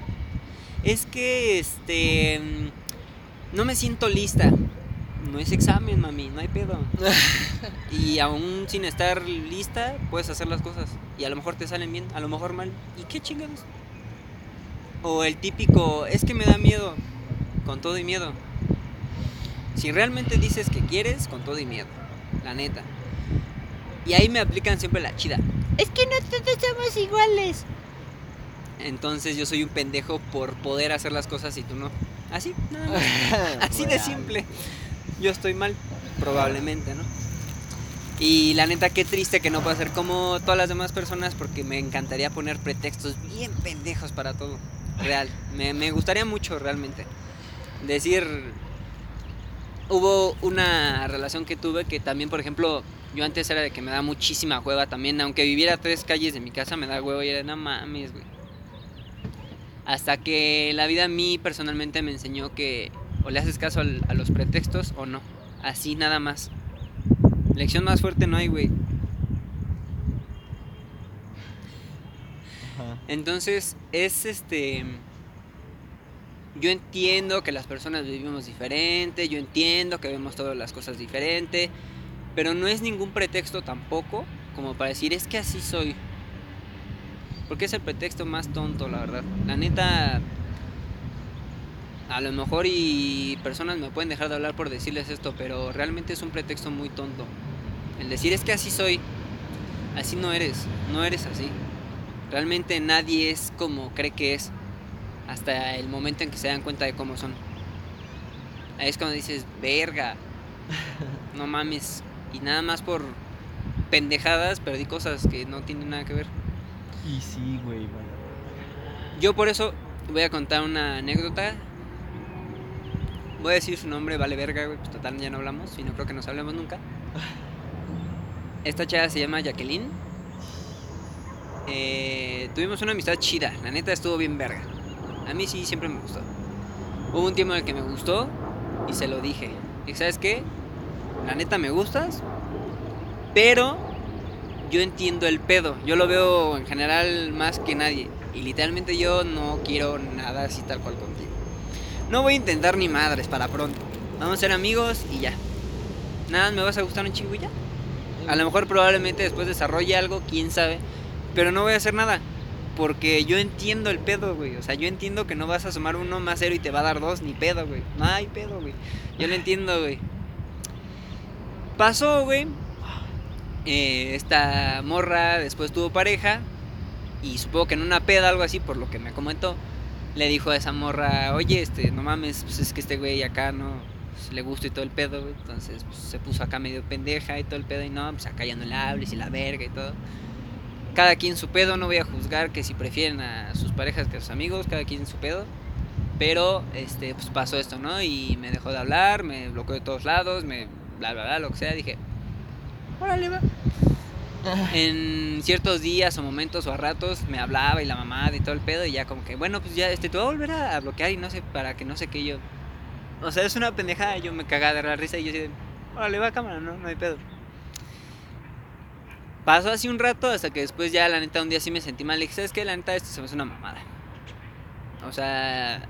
Es que, este. mm, No me siento lista. No es examen, mami, no hay pedo. y aún sin estar lista, puedes hacer las cosas. Y a lo mejor te salen bien, a lo mejor mal. ¿Y qué chingados? O el típico, es que me da miedo. Con todo y miedo. Si realmente dices que quieres, con todo y miedo. La neta. Y ahí me aplican siempre la chida. Es que no todos somos iguales. Entonces yo soy un pendejo por poder hacer las cosas y tú no. Así, nada más. Así de simple. Yo estoy mal, probablemente, ¿no? Y la neta, qué triste que no pueda ser como todas las demás personas porque me encantaría poner pretextos bien pendejos para todo. Real. Me, gustaría mucho realmente. Decir, hubo una relación que tuve que también, por ejemplo, yo antes era de que me da muchísima hueva también, aunque viviera tres calles de mi casa, me da hueva y era, no mames, güey. Hasta que la vida a mí personalmente me enseñó que o le haces caso al- a los pretextos o no. Así nada más. Lección más fuerte no hay, güey. Entonces, es este. Yo entiendo que las personas vivimos diferente, yo entiendo que vemos todas las cosas diferente, pero no es ningún pretexto tampoco como para decir es que así soy. Porque es el pretexto más tonto, la verdad. La neta, a lo mejor y personas me pueden dejar de hablar por decirles esto, pero realmente es un pretexto muy tonto. El decir es que así soy, así no eres, no eres así. Realmente nadie es como cree que es hasta el momento en que se dan cuenta de cómo son. Ahí es cuando dices, verga, no mames. Y nada más por pendejadas perdí cosas que no tienen nada que ver. Y sí, güey, bueno. Yo por eso voy a contar una anécdota. Voy a decir su nombre, vale verga, güey. Pues total, ya no hablamos y no creo que nos hablemos nunca. Esta chava se llama Jacqueline. Eh, tuvimos una amistad chida, la neta estuvo bien verga. A mí sí siempre me gustó. Hubo un tiempo en el que me gustó y se lo dije. Y sabes qué? La neta me gustas, pero yo entiendo el pedo. Yo lo veo en general más que nadie. Y literalmente yo no quiero nada así tal cual contigo. No voy a intentar ni madres para pronto. Vamos a ser amigos y ya. Nada, me vas a gustar un chingo ya. A lo mejor probablemente después desarrolle algo, quién sabe. Pero no voy a hacer nada. Porque yo entiendo el pedo, güey. O sea, yo entiendo que no vas a sumar uno más cero y te va a dar dos, ni pedo, güey. No hay pedo, güey. Yo lo entiendo, güey. Pasó, güey. Eh, esta morra después tuvo pareja. Y supongo que en una peda, algo así, por lo que me comentó. Le dijo a esa morra, oye, este, no mames, pues es que este güey acá no pues, le gusta y todo el pedo. Entonces pues, se puso acá medio pendeja y todo el pedo. Y no, pues acá ya no le hables y la verga y todo cada quien su pedo, no voy a juzgar que si prefieren a sus parejas que a sus amigos, cada quien su pedo. Pero este pues pasó esto, ¿no? Y me dejó de hablar, me bloqueó de todos lados, me bla bla bla, lo que sea, dije, órale va. en ciertos días o momentos o a ratos me hablaba y la mamá y todo el pedo y ya como que, bueno, pues ya este, te voy a volver a bloquear y no sé, para que no sé qué yo. O sea, es una pendejada, yo me cagaba de la risa y yo así, órale, va a cámara, no, no hay pedo. Pasó así un rato hasta que después ya la neta un día sí me sentí mal y dije, ¿sabes qué? La neta esto se me hace una mamada. O sea,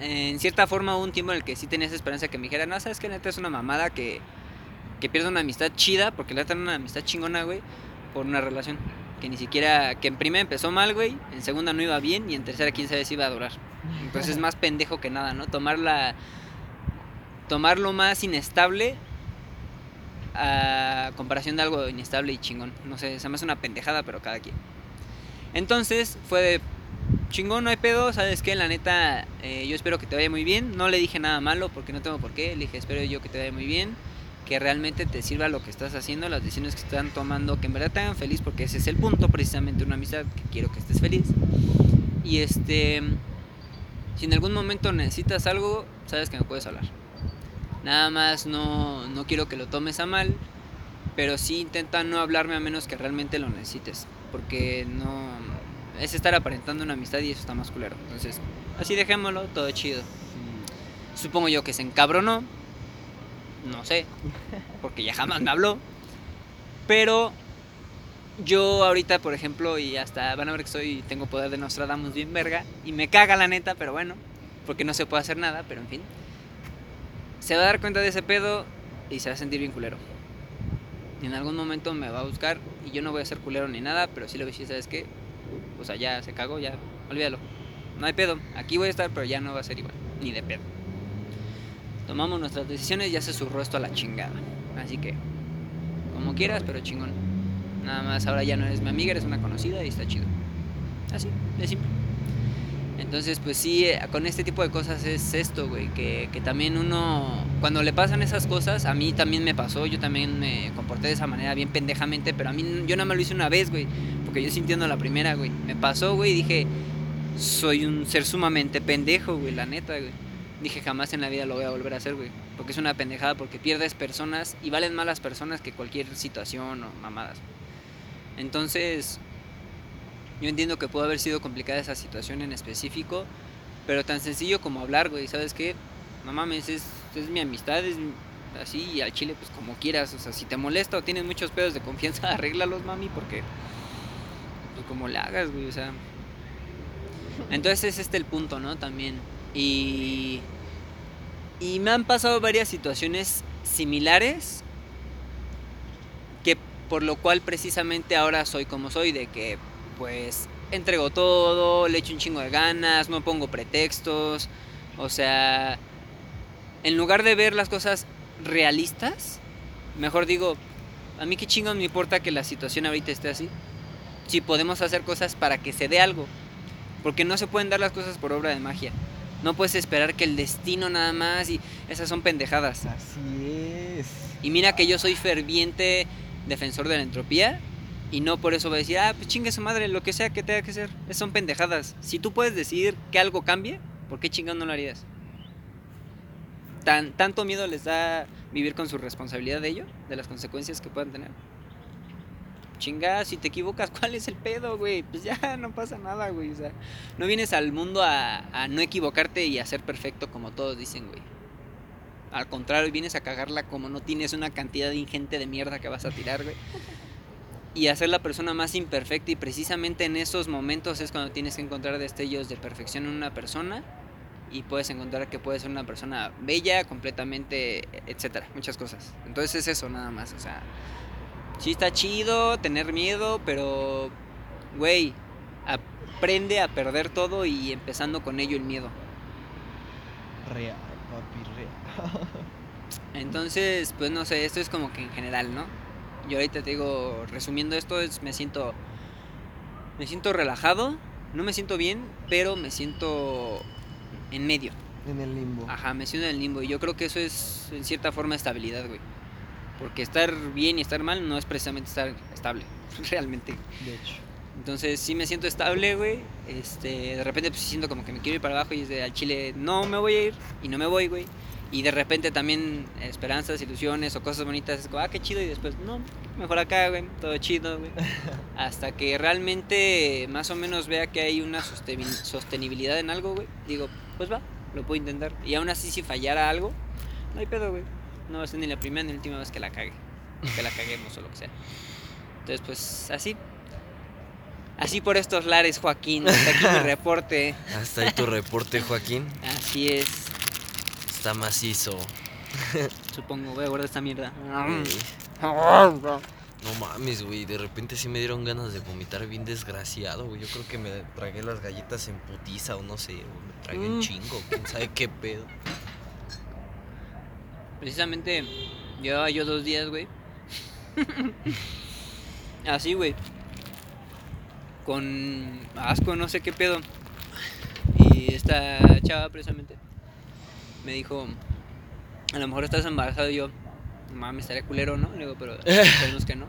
en cierta forma hubo un tiempo en el que sí tenías esperanza que me dijera, no, ¿sabes qué? La neta es una mamada que que pierda una amistad chida, porque le dan una amistad chingona, güey, por una relación. Que ni siquiera, que en primera empezó mal, güey, en segunda no iba bien y en tercera quién sabe si iba a durar. Entonces es más pendejo que nada, ¿no? Tomar la, tomar lo más inestable a comparación de algo inestable y chingón. No sé, se me hace una pendejada, pero cada quien. Entonces fue de chingón, no hay pedo, ¿sabes qué? La neta, eh, yo espero que te vaya muy bien. No le dije nada malo porque no tengo por qué. Le dije, espero yo que te vaya muy bien que realmente te sirva lo que estás haciendo, las decisiones que están tomando, que en verdad te hagan feliz, porque ese es el punto precisamente de una amistad, que quiero que estés feliz. Y este, si en algún momento necesitas algo, sabes que me puedes hablar. Nada más no, no quiero que lo tomes a mal, pero sí intenta no hablarme a menos que realmente lo necesites, porque no es estar aparentando una amistad y eso está más culero. Entonces, así dejémoslo, todo chido. Supongo yo que se encabronó, no sé, porque ya jamás me habló. Pero yo ahorita, por ejemplo, y hasta van a ver que soy, tengo poder de Nostradamus bien verga, y me caga la neta, pero bueno, porque no se puede hacer nada, pero en fin. Se va a dar cuenta de ese pedo y se va a sentir bien culero. Y en algún momento me va a buscar y yo no voy a ser culero ni nada, pero sí le voy a decir, ¿sabes qué? O sea, ya se cagó, ya, olvídalo. No hay pedo, aquí voy a estar, pero ya no va a ser igual, ni de pedo tomamos nuestras decisiones y ya se surró esto a la chingada. Así que, como quieras, pero chingón. Nada más, ahora ya no eres mi amiga, eres una conocida y está chido. Así, de simple. Entonces, pues sí, eh, con este tipo de cosas es esto, güey, que, que, también uno, cuando le pasan esas cosas, a mí también me pasó, yo también me comporté de esa manera bien pendejamente, pero a mí yo nada más lo hice una vez, güey, porque yo sintiendo la primera, güey, me pasó, güey, y dije, soy un ser sumamente pendejo, güey, la neta, güey dije jamás en la vida lo voy a volver a hacer, güey. Porque es una pendejada, porque pierdes personas y valen más las personas que cualquier situación o mamadas. Entonces, yo entiendo que pudo haber sido complicada esa situación en específico, pero tan sencillo como hablar, güey, ¿sabes qué? No mames, es, es mi amistad, es así, y al chile, pues como quieras. O sea, si te molesta o tienes muchos pedos de confianza, arréglalos, mami, porque, pues como le hagas, güey, o sea. Entonces, es este el punto, ¿no? También y, y me han pasado varias situaciones similares que por lo cual precisamente ahora soy como soy, de que pues entrego todo, le echo un chingo de ganas, no pongo pretextos, o sea, en lugar de ver las cosas realistas, mejor digo, a mí qué chingos me importa que la situación ahorita esté así. Si podemos hacer cosas para que se dé algo, porque no se pueden dar las cosas por obra de magia. No puedes esperar que el destino nada más y esas son pendejadas. Así es. Y mira que yo soy ferviente defensor de la entropía y no por eso voy a decir, ah, pues chingue su madre, lo que sea que tenga que ser. Son pendejadas. Si tú puedes decidir que algo cambie, ¿por qué chingado no lo harías? Tan, ¿Tanto miedo les da vivir con su responsabilidad de ello? De las consecuencias que puedan tener chinga, si te equivocas, ¿cuál es el pedo, güey? Pues ya no pasa nada, güey. O sea, no vienes al mundo a, no equivocarte y a ser perfecto como todos dicen, güey. Al contrario, vienes a cagarla como no tienes una cantidad ingente de mierda que vas a tirar, güey. Y a ser la persona más imperfecta y precisamente en esos momentos es cuando tienes que encontrar destellos de perfección en una persona y puedes encontrar que puedes ser una persona bella, completamente, etcétera, muchas cosas. Entonces es eso nada más, o sea, sí está chido tener miedo, pero, güey, aprende a perder todo y empezando con ello el miedo. Real, papi, real. Entonces, pues no sé, esto es como que en general, ¿no? Yo ahorita te digo, resumiendo esto, es, me siento, me siento relajado, no me siento bien, pero me siento en medio. En el limbo. Ajá, me siento en el limbo y yo creo que eso es en cierta forma estabilidad, güey. Porque estar bien y estar mal no es precisamente estar estable, realmente. De hecho. Entonces sí me siento estable, güey. Este, de repente pues siento como que me quiero ir para abajo y es de al chile no me voy a ir y no me voy, güey. Y de repente también esperanzas, ilusiones o cosas bonitas, es como, ah, qué chido, y después, no, mejor acá, güey, todo chido, güey. Hasta que realmente más o menos vea que hay una sosteni- sostenibilidad en algo, güey, digo, pues va, lo puedo intentar. Y aún así, si fallara algo, no hay pedo, güey. No va a ser ni la primera ni la última vez que la cague, que la caguemos o lo que sea. Entonces, pues así. Así por estos lares, Joaquín. Hasta aquí mi reporte. Hasta ahí tu reporte, Joaquín. Así es. Está macizo. Supongo, voy a guardar esta mierda. No mames, güey. De repente sí me dieron ganas de vomitar bien desgraciado, güey. Yo creo que me tragué las galletas en putiza o no sé. Me tragué Mm. un chingo. ¿Quién sabe qué pedo? Precisamente llevaba yo dos días, güey. Así, güey. Con asco, no sé qué pedo. Y esta chava, precisamente, me dijo: A lo mejor estás embarazado. Y yo, mames, estaría culero, ¿no? Le digo, pero esperemos que no.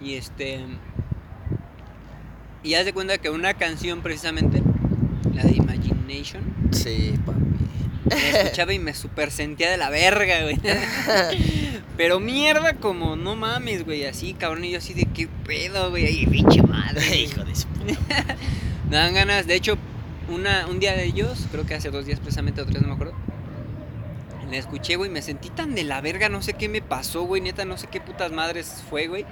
Y este. Y haz de cuenta que una canción, precisamente, la de Imagination, Sí, papi. Me escuchaba y me super sentía de la verga, güey. Pero mierda, como no mames, güey, así, cabrón. Y yo así de qué pedo, güey, ahí, pinche madre. Hijo de su puta. Me dan ganas, de hecho, una, un día de ellos, creo que hace dos días precisamente, o tres, no me acuerdo. La escuché, güey, me sentí tan de la verga, no sé qué me pasó, güey, neta, no sé qué putas madres fue, güey.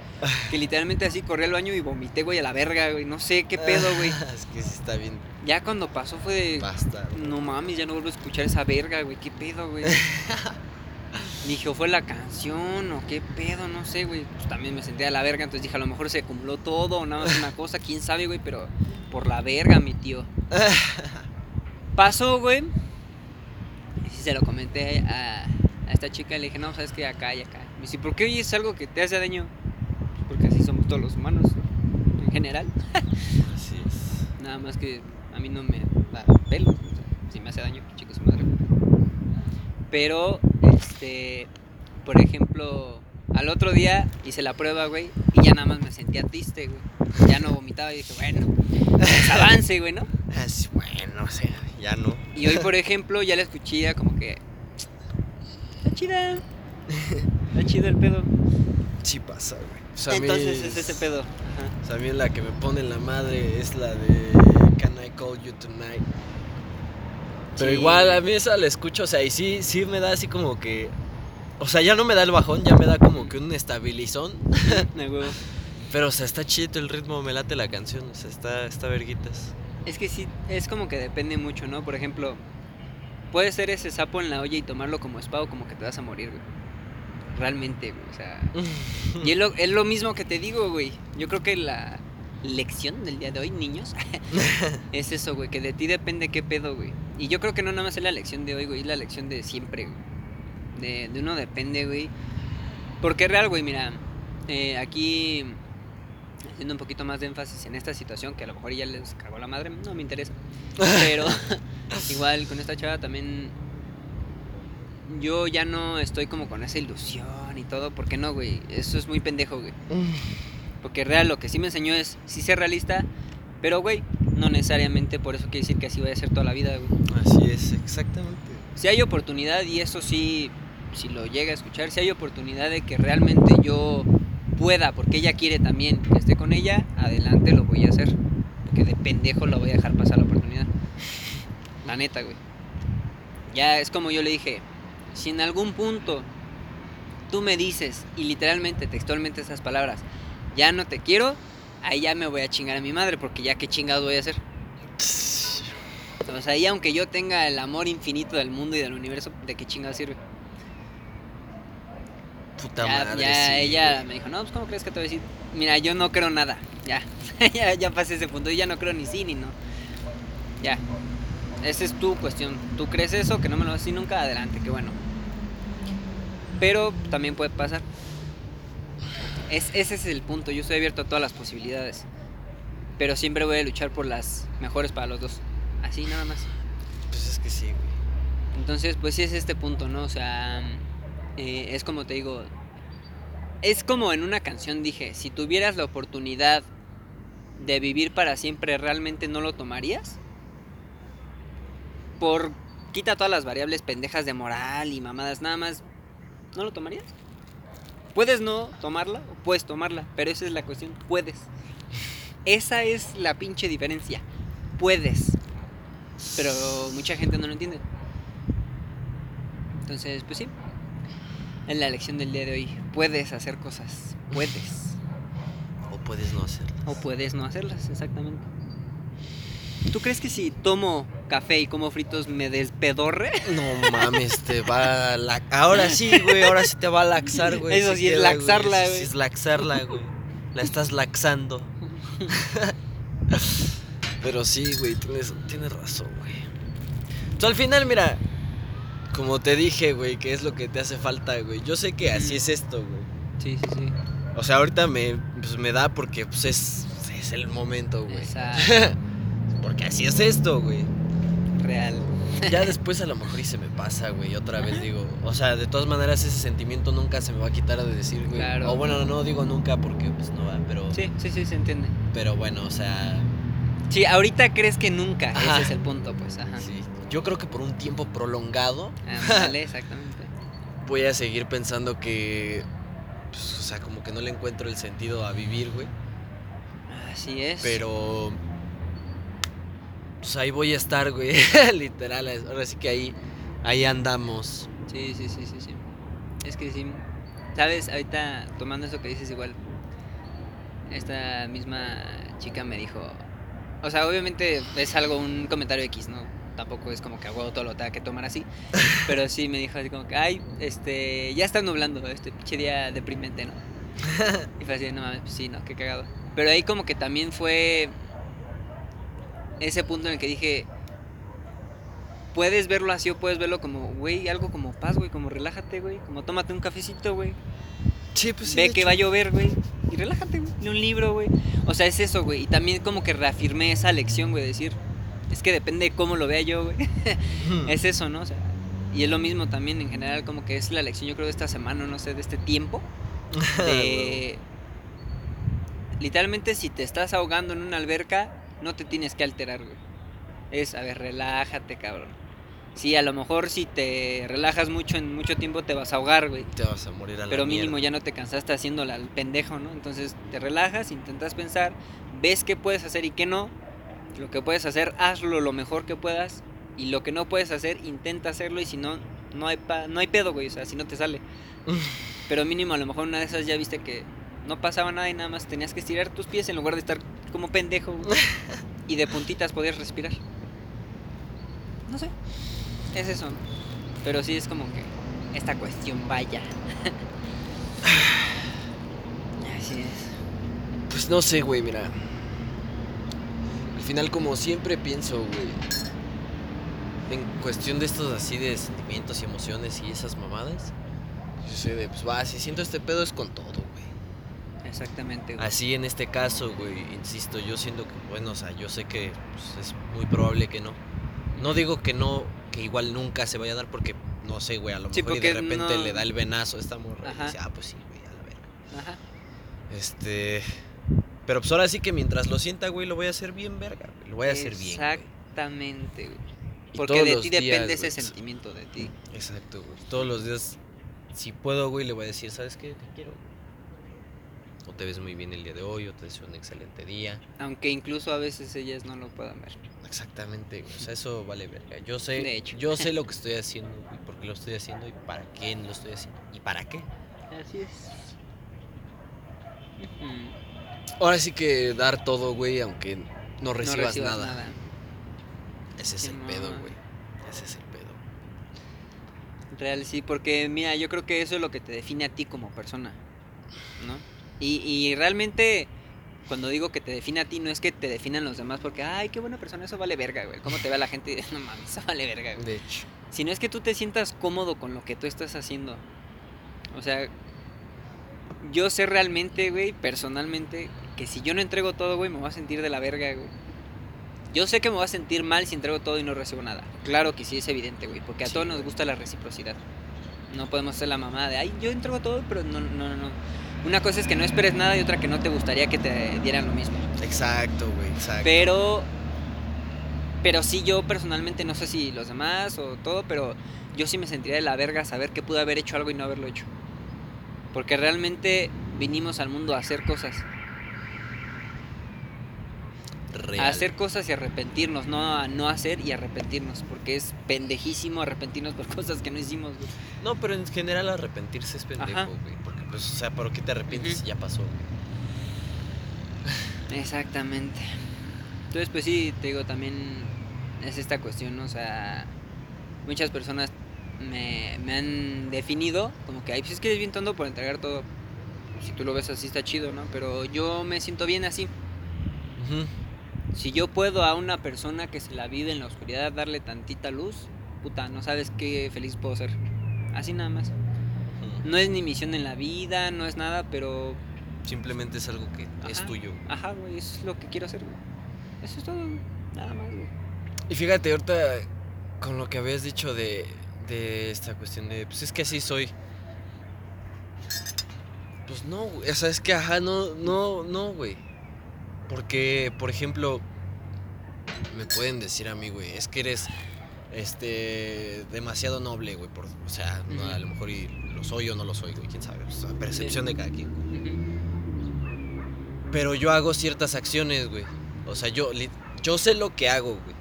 Que literalmente así corrí al baño y vomité, güey, a la verga, güey, no sé qué pedo, güey. Es que sí está bien Ya cuando pasó fue de, basta. no mames, ya no vuelvo a escuchar esa verga, güey. ¿Qué pedo, güey? Dije, ¿o fue la canción o qué pedo? No sé, güey. Pues también me sentía de la verga, entonces dije, a lo mejor se acumuló todo o nada más una cosa, quién sabe, güey, pero por la verga, mi tío. Pasó, güey. Y sí se lo comenté a, a esta chica, le dije, no, sabes que acá y acá. Me dice, ¿por qué oyes algo que te hace daño? Pues porque así somos todos los humanos, en general. Así es. Nada más que a mí no me da pelo. o sea, si me hace daño, chicos, su madre. Pero, este, por ejemplo, al otro día hice la prueba, güey, y ya nada más me sentía triste, güey. Ya no vomitaba y dije, bueno, pues avance, güey, ¿no? Así, bueno, o sea, ya no. Y hoy, por ejemplo, ya la escuché como que. Está chida. Está chido el pedo. Sí pasa, güey. Mí Entonces es ese pedo. Ajá. O sea, a mí la que me pone en la madre es la de Can I Call You Tonight. Pero Sí. igual a mí esa la escucho, o sea, y sí, sí me da así como que... O sea, ya no me da el bajón, ya me da como que un estabilizón. De huevo. Pero, o sea, está chido el ritmo, me late la canción, o sea, está, está verguitas. Es que sí, es como que depende mucho, ¿no? Por ejemplo, puede ser ese sapo en la olla y tomarlo como o como que te vas a morir, güey. Realmente, güey. O sea. Y es lo, es lo mismo que te digo, güey. Yo creo que la lección del día de hoy, niños, es eso, güey. Que de ti depende qué pedo, güey. Y yo creo que no nada más es la lección de hoy, güey. Es la lección de siempre, güey. De, de uno depende, güey. Porque es real, güey. Mira, eh, aquí haciendo un poquito más de énfasis en esta situación que a lo mejor ya les cagó la madre, no me interesa. Pero igual con esta chava también yo ya no estoy como con esa ilusión y todo, porque no, güey, eso es muy pendejo, güey. Porque real lo que sí me enseñó es sí ser realista, pero güey, no necesariamente por eso quiere decir que así vaya a ser toda la vida, güey. Así es, exactamente. Si hay oportunidad y eso sí, si lo llega a escuchar, si hay oportunidad de que realmente yo pueda, porque ella quiere también que esté con ella, adelante lo voy a hacer. Porque de pendejo lo voy a dejar pasar la oportunidad. La neta, güey. Ya es como yo le dije, si en algún punto tú me dices, y literalmente, textualmente esas palabras, ya no te quiero, ahí ya me voy a chingar a mi madre, porque ya qué chingados voy a hacer. O sea, ahí aunque yo tenga el amor infinito del mundo y del universo, ¿de qué chingados sirve? Puta ya madre. ya sí, ella güey. me dijo, no, pues ¿cómo crees que te voy a decir? Mira, yo no creo nada, ya, ya, ya pasé ese punto, y ya no creo ni sí ni no. Ya, esa es tu cuestión. ¿Tú crees eso? Que no me lo vas a decir nunca, adelante, qué bueno. Pero también puede pasar. Es, ese es el punto, yo estoy abierto a todas las posibilidades. Pero siempre voy a luchar por las mejores para los dos. Así nada más. Pues es que sí, güey. Entonces, pues sí es este punto, ¿no? O sea, eh, es como te digo, es como en una canción dije, si tuvieras la oportunidad de vivir para siempre, ¿realmente no lo tomarías? ¿Por quita todas las variables pendejas de moral y mamadas, nada más, ¿no lo tomarías? Puedes no tomarla o puedes tomarla, pero esa es la cuestión, puedes. Esa es la pinche diferencia. Puedes. Pero mucha gente no lo entiende. Entonces, pues sí. Es la lección del día de hoy. Puedes hacer cosas. Puedes. O puedes no hacerlo. O puedes no hacerlas, exactamente. ¿Tú crees que si tomo café y como fritos me despedorre? No mames, te va a la... Ahora sí, güey, ahora sí te va a laxar, güey. Eso sí es queda, laxarla, güey. Sí es laxarla, güey. La estás laxando. Pero sí, güey, tienes, tienes razón, güey. Pues al final, mira, como te dije, güey, que es lo que te hace falta, güey. Yo sé que así es esto, güey. Sí, sí, sí. O sea, ahorita me, pues, me da porque pues, es, es el momento, güey. Exacto. Porque así es esto, güey. Real. Ya después a lo mejor y se me pasa, güey. Otra vez digo, o sea, de todas maneras ese sentimiento nunca se me va a quitar de decir, güey. Claro. O bueno, no digo nunca porque pues no va, pero Sí, sí, sí, se entiende. pero bueno, o sea, Sí, ahorita crees que nunca. Ajá. Ese es el punto, pues. Ajá. sí. Yo creo que por un tiempo prolongado Ándale, exactamente. voy a seguir pensando que pues, o sea, como que no le encuentro el sentido a vivir, güey. Así es. Pero pues ahí voy a estar, güey. Literal, ahora sí que ahí ahí andamos. Sí, sí, sí, sí, sí. Es que sí. Sabes, ahorita tomando eso que dices igual. Esta misma chica me dijo. O sea, obviamente es algo, un comentario X, ¿no? Tampoco es como que a huevo todo lo tenga que tomar así. Pero sí me dijo así como que, ay, este, ya está nublando, este pinche día deprimente, ¿no? Y fue así, no mames, pues sí, no, qué cagado. Pero ahí como que también fue ese punto en el que dije, puedes verlo así o puedes verlo como, güey, algo como paz, güey, como relájate, güey, como tómate un cafecito, güey. Sí, pues Ve que va a llover, güey, y relájate, güey, lee un libro, güey. O sea, es eso, güey, y también como que reafirmé esa lección, güey, de decir, es que depende de cómo lo vea yo, güey. es eso, ¿no? O sea, y es lo mismo también en general, como que es la lección, yo creo, de esta semana, no sé, de este tiempo, de... Literalmente, si te estás ahogando en una alberca, no te tienes que alterar, güey. Es, a ver, relájate, cabrón. Sí, a lo mejor si te relajas mucho en mucho tiempo te vas a ahogar, güey. Te vas a morir a la Pero mínimo mierda. ya no te cansaste haciéndola al pendejo, ¿no? Entonces te relajas, intentas pensar, ves qué puedes hacer y qué no. Lo que puedes hacer, hazlo lo mejor que puedas. Y lo que no puedes hacer, intenta hacerlo. Y si no, no hay, pa- no hay pedo, güey. O sea, si no te sale. Pero mínimo a lo mejor una de esas ya viste que no pasaba nada y nada más tenías que estirar tus pies en lugar de estar como pendejo. güey. y de puntitas podías respirar. No sé. Es eso. Pero sí es como que esta cuestión vaya. Así es. Pues no sé, güey, mira. Al final, como siempre pienso, güey. En cuestión de estos así de sentimientos y emociones y esas mamadas. Yo soy de, pues va, si siento este pedo es con todo, güey. Exactamente, güey. Así en este caso, güey, insisto, yo siento que, bueno, o sea, yo sé que pues, es muy probable que no. No digo que no, que igual nunca se vaya a dar porque, no sé, güey, a lo Sí, mejor y de repente no- le da el venazo a esta morra y dice, ah, pues sí, güey, a la verga. Ajá. Este. Pero pues ahora sí que mientras lo sienta, güey, lo voy a hacer bien, verga. güey, Lo voy a hacer bien. Exactamente, güey. Porque de ti días, depende ese sentimiento de ti. Exacto, güey. Todos los días, si puedo, güey, le voy a decir, ¿sabes qué? Te quiero. Te ves muy bien el día de hoy, o te deseo un excelente día. Aunque incluso a veces ellas no lo puedan ver. Exactamente, güey. O sea, eso vale verga. Yo sé, De hecho. yo sé lo que estoy haciendo, y por qué lo estoy haciendo, y para quién lo estoy haciendo. ¿Y para qué? Así es. Ahora sí que dar todo, güey, aunque no recibas, recibas nada. Ese es el pedo, güey. Ese es el pedo. Real, sí, porque mira, yo creo que eso es lo que te define a ti como persona, ¿no? Y, y realmente, cuando digo que te define a ti, no es que te definan los demás porque, ay, qué buena persona, eso vale verga, güey. ¿Cómo te ve la gente? No mames, eso vale verga, güey. De hecho. Sino es que tú te sientas cómodo con lo que tú estás haciendo. O sea, yo sé realmente, güey, personalmente, que si yo no entrego todo, güey, me voy a sentir de la verga, güey. Yo sé que me voy a sentir mal si entrego todo y no recibo nada. Claro que sí es evidente, güey, porque a Sí, todos nos gusta la reciprocidad. No podemos hacer la mamada de, ay, yo entrego todo, pero no, no, no, no. Una cosa es que no esperes nada y otra que no te gustaría que te dieran lo mismo. Exacto, güey, exacto. Pero. Pero sí, yo personalmente, no sé si los demás o todo, pero yo sí me sentiría de la verga saber que pude haber hecho algo y no haberlo hecho. Porque realmente vinimos al mundo a hacer cosas. Real. A hacer cosas y arrepentirnos, no a no hacer y arrepentirnos. Porque es pendejísimo arrepentirnos por cosas que no hicimos, güey. No, pero en general arrepentirse es pendejo, Ajá. güey. Porque, pues, o sea, ¿por qué te arrepientes Ujú. si ya pasó? güey? Exactamente. Entonces, pues sí, te digo, también es esta cuestión, ¿no? O sea, muchas personas me, me han definido como que, ay, pues es que eres bien tonto por entregar todo. Si tú lo ves así está chido, ¿no? Pero yo me siento bien así. Ujú. Si yo puedo a una persona que se la vive en la oscuridad darle tantita luz, puta, no sabes qué feliz puedo ser. Así nada más. No es ni misión en la vida, no es nada, pero Simplemente es algo que es tuyo. Ajá, güey, eso es lo que quiero hacer, güey. Eso es todo, güey. Nada más, güey. Y fíjate, ahorita con lo que habías dicho de, de esta cuestión de, pues es que así soy. Pues no, güey. O sea, es que, ajá, no, no, no, güey. Porque, por ejemplo, me pueden decir a mí, güey, es que eres, este, demasiado noble, güey. Por, o sea, no, a lo mejor y lo soy o no lo soy, güey, quién sabe. O sea, percepción de cada quien. Pero yo hago ciertas acciones, güey. O sea, yo, yo sé lo que hago, güey.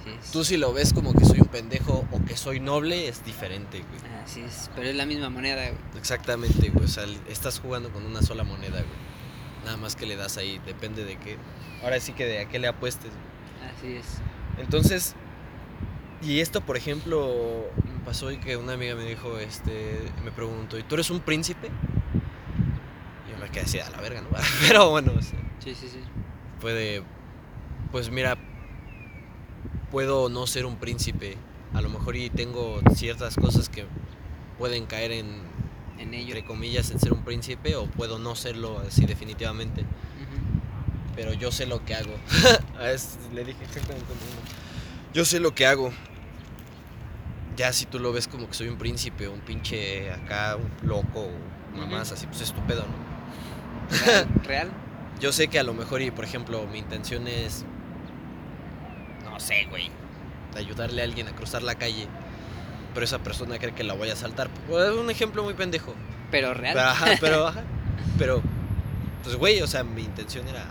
Así es. Tú si lo ves como que soy un pendejo o que soy noble, es diferente, güey. Así es, pero es la misma moneda, güey. Exactamente, güey. O sea, estás jugando con una sola moneda, güey. Nada más que le das ahí, depende de qué. Ahora sí que de a qué le apuestes. Así es. Entonces, y esto, por ejemplo, me pasó hoy que una amiga me dijo, este, me preguntó, ¿y tú eres un príncipe? Y yo me quedé así a la verga, ¿no? Pero bueno, o sea, Sí, sí, sí. puede, pues mira, puedo no ser un príncipe, a lo mejor y tengo ciertas cosas que pueden caer en, En ello. entre comillas, en ser un príncipe, o puedo no serlo así definitivamente, pero yo sé lo que hago. A es- le dije exactamente. Yo sé lo que hago. Ya si tú lo ves como que soy un príncipe, un pinche acá, un loco, o mamás así, pues estúpido, ¿no? Real, real. Yo sé que a lo mejor, y por ejemplo, mi intención es. No sé, güey. de Ayudarle a alguien a cruzar la calle. Pero esa persona cree que la voy a saltar. Pues, Es un ejemplo muy pendejo. Pero real. Pero, ajá, pero, ajá. Pero, pues, güey, o sea, mi intención era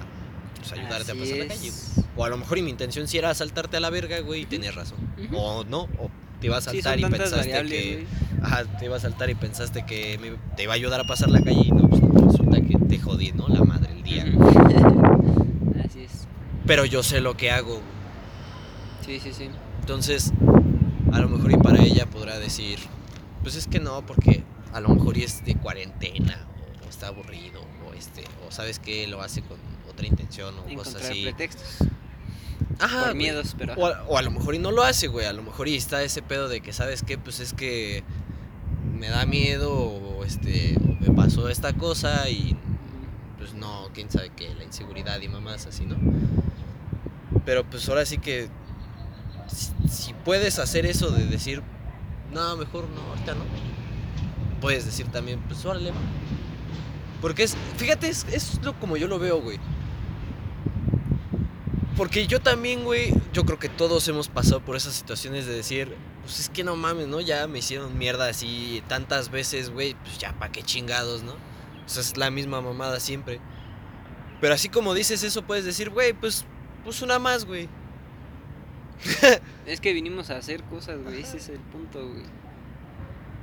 pues, ayudarte a Así pasar la es. calle. güey. O a lo mejor y mi intención sí era saltarte a la verga, güey, y tenías razón. Ujú. O no, o te iba a Sí, saltar son y pensaste que. Ajá, te iba a saltar y pensaste que me- te iba a ayudar a pasar la calle y no, pues resulta que te jodí, ¿no? La madre el día. Ujú. Así es. Pero yo sé lo que hago. Sí, sí, sí. Entonces, a lo mejor y para ella podrá decir, pues es que no, porque a lo mejor y es de cuarentena, o, está aburrido, o este, o sabes que lo hace con otra intención, o cosas así. pretextos. Ajá, por miedos, pero. O a, o a lo mejor y no lo hace, güey. A lo mejor y está ese pedo de que, ¿sabes qué? Pues es que me da miedo, o este, o me pasó esta cosa y pues no, quién sabe qué, la inseguridad y mamás así, ¿no? Pero pues ahora sí que si, puedes hacer eso de decir, no, mejor no, ahorita no. Puedes decir también, pues órale. Porque es, fíjate, es, es lo como yo lo veo, güey. Porque yo también, güey, yo creo que todos hemos pasado por esas situaciones de decir, pues es que no mames, ¿no? Ya me hicieron mierda así tantas veces, güey, pues ya pa' qué chingados, ¿no? O sea, es la misma mamada siempre. Pero así como dices eso, puedes decir, güey, pues, pues una más, güey. Es que vinimos a hacer cosas, güey. Ese es el punto, güey.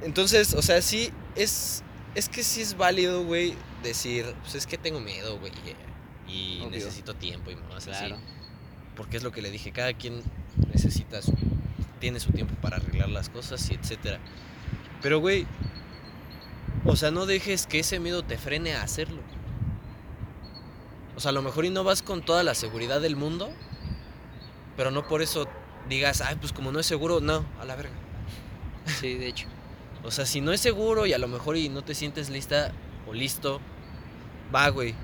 Entonces, o sea, sí, es, es que sí es válido, güey, decir, pues es que tengo miedo, güey, y Obvio. necesito tiempo y así. Claro. Porque es lo que le dije, cada quien necesita su, tiene su tiempo para arreglar las cosas y etcétera. Pero güey, o sea, no dejes que ese miedo te frene a hacerlo. O sea, a lo mejor y no vas con toda la seguridad del mundo, pero no por eso digas, ay, pues como no es seguro, no, a la verga. Sí, de hecho. O sea, si no es seguro y a lo mejor y no te sientes lista o listo, va, güey.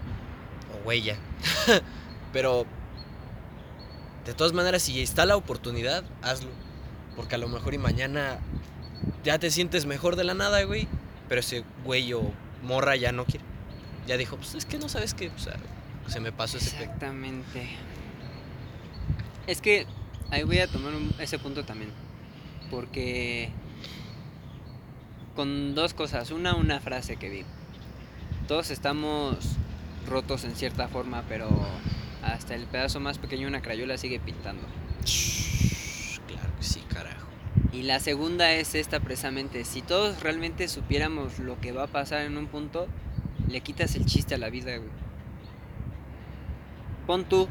O ya. Pero, de todas maneras, si está la oportunidad, hazlo. Porque a lo mejor y mañana ya te sientes mejor de la nada, güey. Pero ese güey o morra ya no quiere. Ya dijo, pues es que no sabes qué, o sea, se me pasó ese pe-". Exactamente. Es que ahí voy a tomar un- ese punto también. Porque. Con dos cosas. Una, una frase que vi. Todos estamos rotos en cierta forma, pero hasta el pedazo más pequeño de una crayola sigue pintando. Claro que sí, carajo. Y la segunda es esta precisamente. Si todos realmente supiéramos lo que va a pasar en un punto, le quitas el chiste a la vida, güey. Pon tú,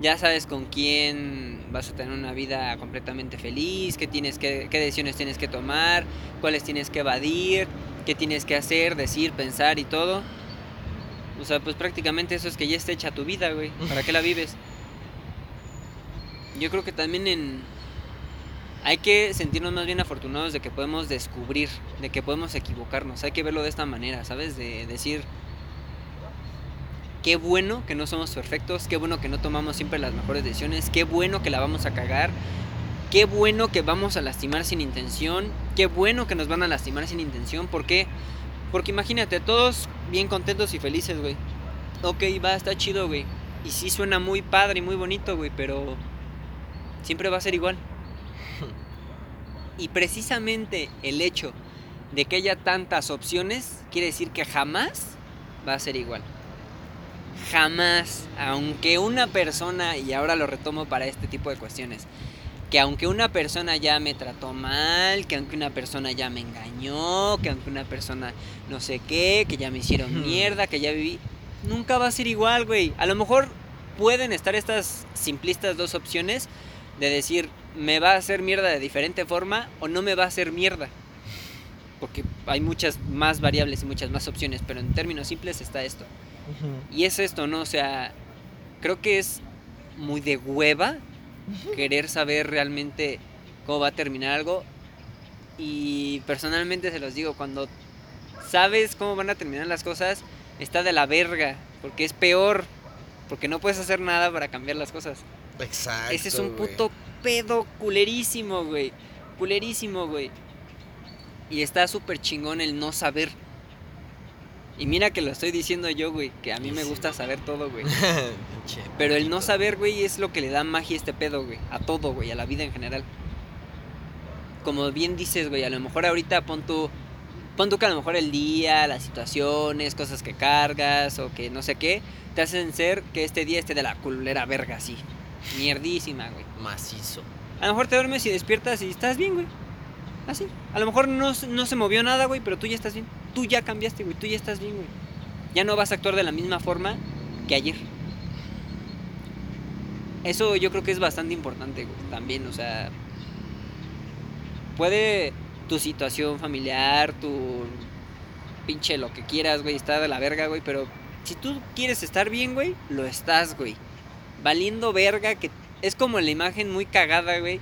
ya sabes con quién vas a tener una vida completamente feliz, qué, tienes que, qué decisiones tienes que tomar, cuáles tienes que evadir, qué tienes que hacer, decir, pensar y todo. O sea, pues prácticamente eso es que ya está hecha tu vida, güey. ¿Para qué la vives? Yo creo que también en, hay que sentirnos más bien afortunados de que podemos descubrir, de que podemos equivocarnos. Hay que verlo de esta manera, ¿sabes? De decir, qué bueno que no somos perfectos, qué bueno que no tomamos siempre las mejores decisiones, qué bueno que la vamos a cagar, qué bueno que vamos a lastimar sin intención, qué bueno que nos van a lastimar sin intención. ¿Por qué? Porque imagínate, todos bien contentos y felices, güey. Ok, va, está chido, güey. Y sí suena muy padre y muy bonito, güey, pero siempre va a ser igual. Y precisamente el hecho de que haya tantas opciones quiere decir que jamás va a ser igual. Jamás, aunque una persona, y ahora lo retomo para este tipo de cuestiones, que aunque una persona ya me trató mal, que aunque una persona ya me engañó, que aunque una persona no sé qué, que ya me hicieron mierda, que ya viví, nunca va a ser igual, güey. A lo mejor pueden estar estas simplistas dos opciones de decir, me va a hacer mierda de diferente forma o no me va a hacer mierda. Porque hay muchas más variables y muchas más opciones, pero en términos simples está esto. Y es esto, ¿no? O sea, creo que es muy de hueva querer saber realmente cómo va a terminar algo. Y personalmente se los digo, cuando sabes cómo van a terminar las cosas, está de la verga, porque es peor, porque no puedes hacer nada para cambiar las cosas. Exacto. Ese es un puto pedo culerísimo, güey. Culerísimo, güey. Y está súper chingón el no saber. Y mira que lo estoy diciendo yo, güey, que a mí me Sí. gusta saber todo, güey. Pero el no saber, güey, es lo que le da magia a este pedo, güey. A todo, güey, a la vida en general. Como bien dices, güey, a lo mejor ahorita pon tu... Pon tú que a lo mejor el día, las situaciones, cosas que cargas o que no sé qué, te hacen ser que este día esté de la culera verga, así. Mierdísima, güey. Macizo. A lo mejor te duermes y despiertas y estás bien, güey. Así. A lo mejor no, no se movió nada, güey, pero tú ya estás bien. Tú ya cambiaste, güey. Tú ya estás bien, güey. Ya no vas a actuar de la misma forma que ayer. Eso yo creo que es bastante importante, güey. También, o sea. Puede tu situación familiar, tu pinche lo que quieras, güey, está de la verga, güey, pero si tú quieres estar bien, güey, lo estás, güey. Valiendo verga, que es como la imagen muy cagada, güey,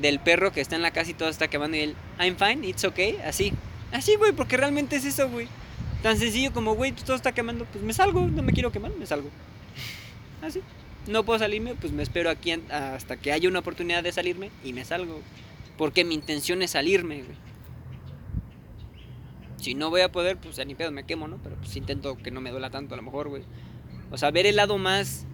del perro que está en la casa y todo está quemando y él, I'm fine, it's okay, así. Así, güey, porque realmente es eso, güey. Tan sencillo como, güey, todo está quemando, pues me salgo, no me quiero quemar, me salgo. Así. No puedo salirme, pues me espero aquí hasta que haya una oportunidad de salirme y me salgo. Porque mi intención es salirme, güey. Si no voy a poder, pues ya ni pedo, me quemo, ¿no? Pero pues intento que no me duela tanto a lo mejor, güey. O sea, ver el lado más,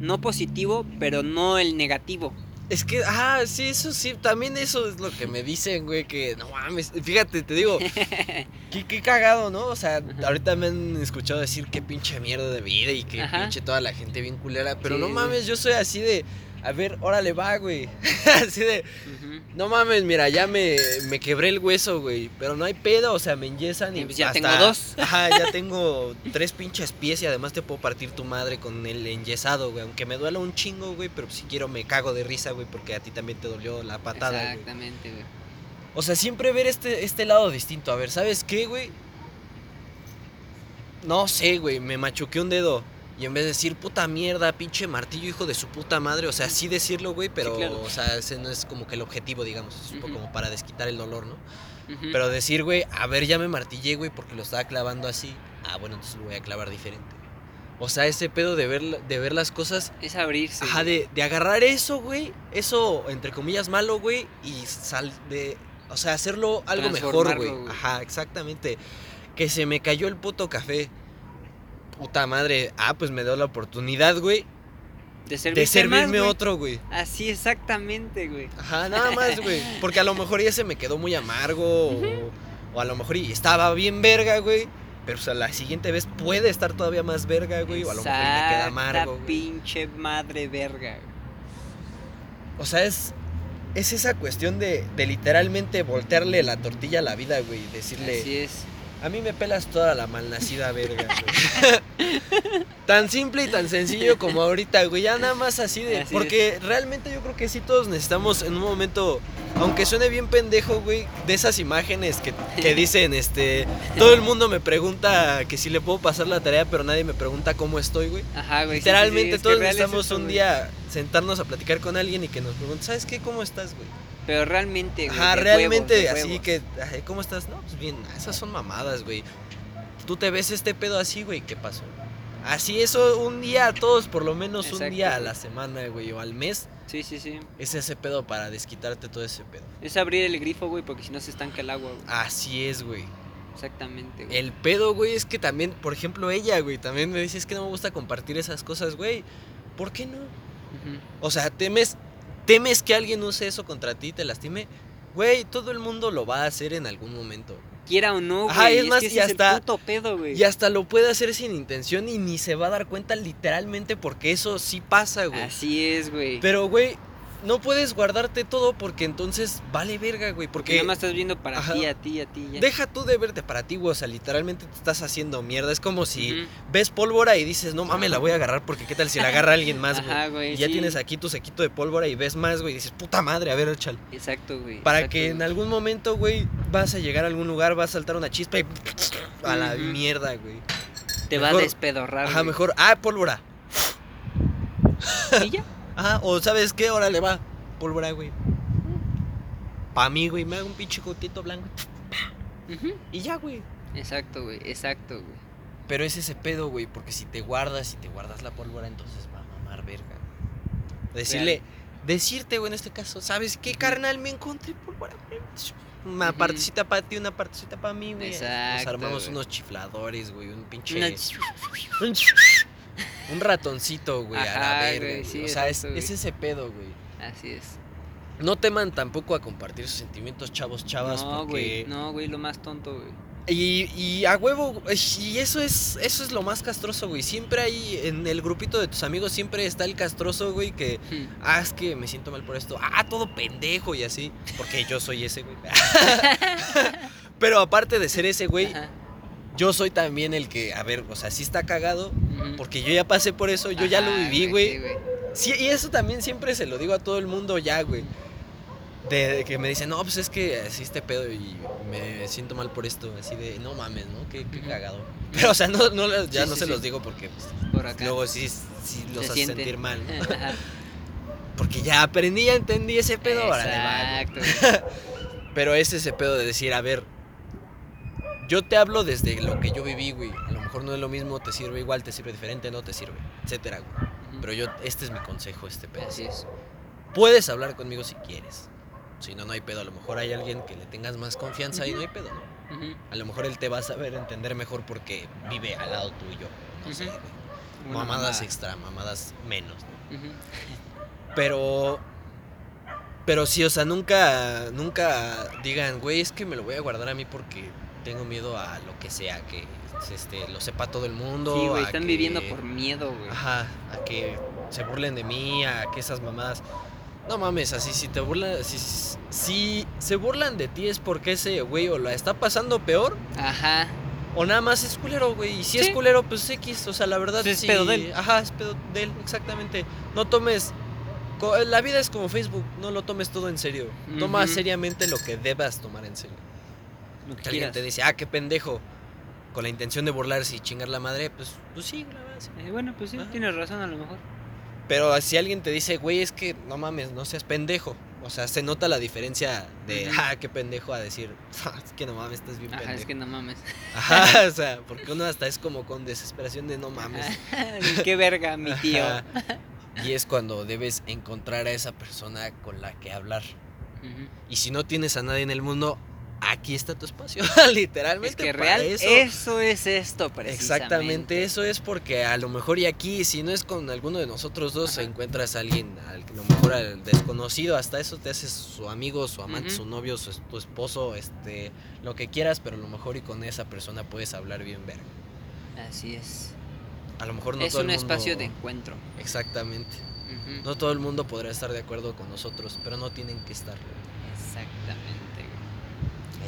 no positivo, pero no el negativo. Es que, ah, sí, eso sí, también eso es lo que me dicen, güey, que no mames, fíjate, te digo, qué, qué cagado, ¿no? O sea, Ajá. ahorita me han escuchado decir qué pinche mierda de vida y que Ajá. pinche toda la gente bien culera, pero Sí, no güey. mames, yo soy así de, a ver, órale, va, güey. así de, no mames, mira, ya me, me quebré el hueso, güey, pero no hay pedo, o sea, me enyesan y pues ya hasta- tengo dos. Ajá, ya tengo tres pinches pies y además te puedo partir tu madre con el enyesado, güey, aunque me duela un chingo, güey, pero si quiero me cago de risa, güey, porque a ti también te dolió la patada, güey. Exactamente, güey. O sea, siempre ver este, este lado distinto. A ver, ¿sabes qué, güey? No sé, güey, me machuqué un dedo. Y en vez de decir puta mierda, pinche martillo, hijo de su puta madre, o sea, sí decirlo, güey, pero, claro. o sea, ese no es como que el objetivo, digamos, es un poco Ujú. como para desquitar el dolor, ¿no? Ujú. Pero decir, güey, a ver, ya me martillé, güey, porque lo estaba clavando así. Ah, bueno, entonces lo voy a clavar diferente. O sea, ese pedo de ver, de ver las cosas es abrirse. Ajá, de, de agarrar eso, güey. Eso, entre comillas, malo, güey. Y sal de. O sea, hacerlo algo mejor, güey. Ajá, exactamente. Que se me cayó el puto café. Puta madre. Ah, pues me dio la oportunidad, güey. De servirme más, otro, güey. Así exactamente, güey. Ajá, nada más, güey. Porque a lo mejor ya se me quedó muy amargo. o, o a lo mejor estaba bien verga, güey. Pero o sea, la siguiente vez puede estar todavía más verga, güey. O a lo mejor me queda amargo. güey. pinche madre verga. güey. O sea, es, es esa cuestión de, de literalmente voltearle la tortilla a la vida, güey. Decirle, Así es. A mí me pelas toda la malnacida verga, güey. tan simple y tan sencillo como ahorita, güey. Ya nada más así de... Así porque realmente yo creo que sí todos necesitamos en un momento, aunque suene bien pendejo, güey, de esas imágenes que, que dicen, este... Todo el mundo me pregunta que si le puedo pasar la tarea, pero nadie me pregunta cómo estoy, güey. Ajá, güey. sí, sí, sí, Literalmente todos es necesitamos eso, un güey. día sentarnos a platicar con alguien y que nos pregunte, ¿sabes qué? ¿Cómo estás, güey? Pero realmente, güey. Ajá, de realmente huevos, de así huevos. que, ay, ¿cómo estás? No, pues bien, esas son mamadas, güey. Tú te ves este pedo así, güey, ¿qué pasó? Así eso un día a todos, por lo menos un día a la semana, güey, o al mes, Sí, sí, sí. es ese pedo para desquitarte todo ese pedo. Es abrir el grifo, güey, porque si no se estanca el agua, güey. Así es, güey. Exactamente, güey. El pedo, güey, es que también, por ejemplo, ella, güey, también me dice, es que no me gusta compartir esas cosas, güey. ¿Por qué no? O sea, temes, temes que alguien use eso contra ti y te lastime. Güey, todo el mundo lo va a hacer en algún momento. Quiera o no, güey. Ajá, es más, que y es hasta- el puto pedo, güey. Y hasta lo puede hacer sin intención y ni se va a dar cuenta literalmente porque eso sí pasa, güey. Así es, güey. Pero, güey, no puedes guardarte todo porque entonces vale verga, güey. Porque nada más estás viendo para Ajá. ti, a ti, a ti, ya. deja tú de verte para ti, güey. O sea, literalmente te estás haciendo mierda. Es como si ves pólvora y dices, no mames, la voy a agarrar porque qué tal si la agarra alguien más, güey. Ajá, güey. Y ya sí. tienes aquí tu sequito de pólvora y ves más, güey. Y dices, puta madre, a ver, échale. Exacto, güey. Para exacto, que en algún momento, güey, vas a llegar a algún lugar, vas a saltar una chispa y. A la mierda, güey. Te va a despedorrar. Ajá, güey. mejor. Ah, pólvora. ¿Y ya? Ajá, o ¿sabes qué? Órale, va. Pólvora, güey. Pa' mí, güey, me hago un pinche cotito blanco. Y ya, güey. Exacto, güey. Exacto, güey. Pero es ese pedo, güey, porque si te guardas y te guardas la pólvora, entonces va a mamar verga. Decirle, decirte, güey, en este caso, ¿sabes qué, carnal? Me encontré pólvora, güey. Una partecita para ti, una partecita para mí, güey. Nos Exacto, armamos güey. unos chifladores, güey, un pinche... Una- Un, ratoncito, güey, a la verga. güey, sí, o sea, es, exacto, es güey. ese pedo, güey. Así es. No teman tampoco a compartir sus sentimientos, chavos, chavas, no, porque... güey. No, güey, lo más tonto, güey. Y, y a huevo, y eso es, eso es lo más castroso, güey. Siempre hay, en el grupito de tus amigos, siempre está el castroso, güey, que, Hmm. ah, es que me siento mal por esto. Ah, todo pendejo y así. Porque yo soy ese, güey. Pero aparte de ser ese, güey, Ajá. yo soy también el que, a ver, o sea, sí está cagado. Porque yo ya pasé por eso, yo ya lo viví, güey. Sí, y eso también siempre se lo digo a todo el mundo ya, güey. De, de que me dicen, no, pues es que así este pedo y me siento mal por esto. Así de, no mames, ¿no? Qué, cagado. Pero, o sea, no, no, ya Sí, no sí, se sí. los digo porque pues, Por acá. luego sí, los Se hace sentir mal. Porque ya aprendí, ya entendí ese pedo. Exacto. Pero es ese pedo de decir, a ver, yo te hablo desde lo que yo viví, güey. Mejor no es lo mismo, te sirve igual, te sirve diferente, no te sirve, etcétera, güey. Ujú. Pero yo, este es mi consejo, este pedo. Así es. Puedes hablar conmigo si quieres. Si no, no hay pedo. A lo mejor hay alguien que le tengas más confianza y no hay pedo, ¿no? A lo mejor él te va a saber entender mejor porque vive al lado tuyo. No sé, güey. Mamadas mamada. extra, mamadas menos. ¿no? Pero. Pero sí, o sea, nunca. Nunca digan, güey, es que me lo voy a guardar a mí porque tengo miedo a lo que sea, que este, lo sepa todo el mundo. Sí, güey, están que- viviendo por miedo, güey. Ajá, a que se burlen de mí, a que esas mamadas. No mames, así si te burlan, si, si se burlan de ti es porque ese güey o la está pasando peor Ajá. o nada más es culero, güey. Y si es Sí. culero, pues X, o sea, la verdad Pues es sí- pedo de él. Ajá, es pedo de él, exactamente. No tomes la vida es como Facebook, no lo tomes todo en serio. Toma Ujú. seriamente lo que debas tomar en serio. Lo que alguien te dice, ah, qué pendejo, con la intención de burlarse y chingar la madre, pues, pues sí, la verdad, sí. Eh, bueno, pues sí, Ajá. tienes razón a lo mejor. Pero si alguien te dice, güey, es que no mames, no seas pendejo. O sea, se nota la diferencia de, ah, qué pendejo, a decir, "Ah, es que no mames, estás bien Ajá, pendejo. es que no mames. Ajá, o sea, porque uno hasta es como con desesperación de no mames. Qué verga, mi tío. Y es cuando debes encontrar a esa persona con la que hablar. Ujú. Y si no tienes a nadie en el mundo, aquí está tu espacio. Literalmente. Es que real, eso. eso es esto, precisamente. Exactamente, eso es porque a lo mejor y aquí, si no es con alguno de nosotros dos, Ajá. encuentras a alguien, al, a lo mejor al desconocido, hasta eso te haces su amigo, su amante, su novio, su, tu esposo, este, lo que quieras, pero a lo mejor y con esa persona puedes hablar bien verga. Así es. A lo mejor no es todo un el espacio mundo- de encuentro. Exactamente. No todo el mundo podrá estar de acuerdo con nosotros, pero no tienen que estar. Exactamente.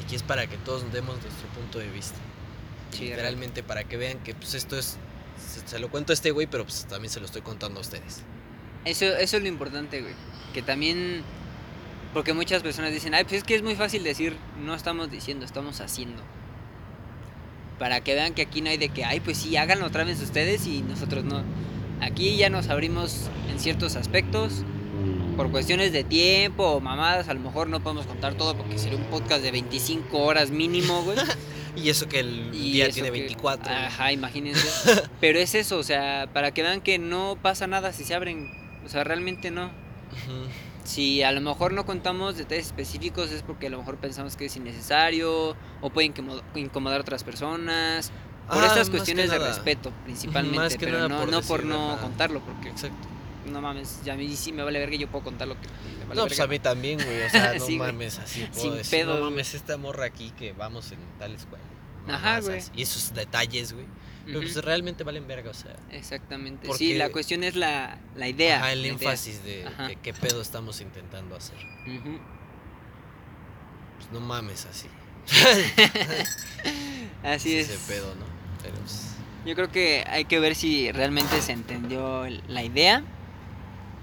Aquí es para que todos demos nuestro punto de vista. Sí, literalmente para que vean que pues esto es se, se lo cuento a este güey, pero pues también se lo estoy contando a ustedes. Eso, eso es lo importante, güey. Que también. Porque muchas personas dicen, ay, pues es que es muy fácil decir, no estamos diciendo, estamos haciendo. Para que vean que aquí no hay de que, ay, pues sí, háganlo otra vez ustedes y nosotros no. Aquí ya nos abrimos en ciertos aspectos. Por cuestiones de tiempo o mamadas, a lo mejor no podemos contar todo porque sería un podcast de 25 horas mínimo, güey. Y eso que el Y día tiene que- 24. Ajá, imagínense. Pero es eso, o sea, para que vean que no pasa nada si se abren. O sea, realmente no. Ujú. Si a lo mejor no contamos detalles específicos es porque a lo mejor pensamos que es innecesario o puede incomo- incomodar a otras personas. Por Ah, estas cuestiones de nada. respeto, principalmente. Pero nada no por no por contarlo, porque Exacto. No mames, ya a mí sí me vale verga, yo puedo contar lo que me vale no, pues verga. a mí también, güey. O sea, no Sí, mames, así puedo Sin decir. pedo, no mames, esta morra aquí que vamos en tal escuela. Ajá, güey. Y esos detalles, güey. Pero pues realmente valen verga, o sea. Exactamente. porque- Sí, la cuestión es la, la idea. Ajá, el la énfasis de, qué pedo estamos intentando hacer. Ujú. Pues no mames así. Así Sí, es. Ese pedo, ¿no? Pero pues, Yo creo que hay que ver si realmente se entendió la idea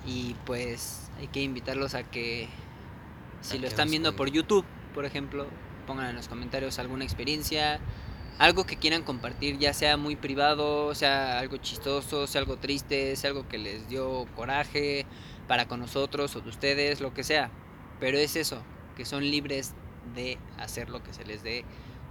y pues hay que invitarlos a que si A lo que están viendo por. YouTube, por ejemplo, pongan en los comentarios alguna experiencia, algo que quieran compartir, ya sea muy privado, sea algo chistoso, sea algo triste, sea algo que les dio coraje para con nosotros o de ustedes, lo que sea. Pero es eso, que son libres de hacer lo que se les dé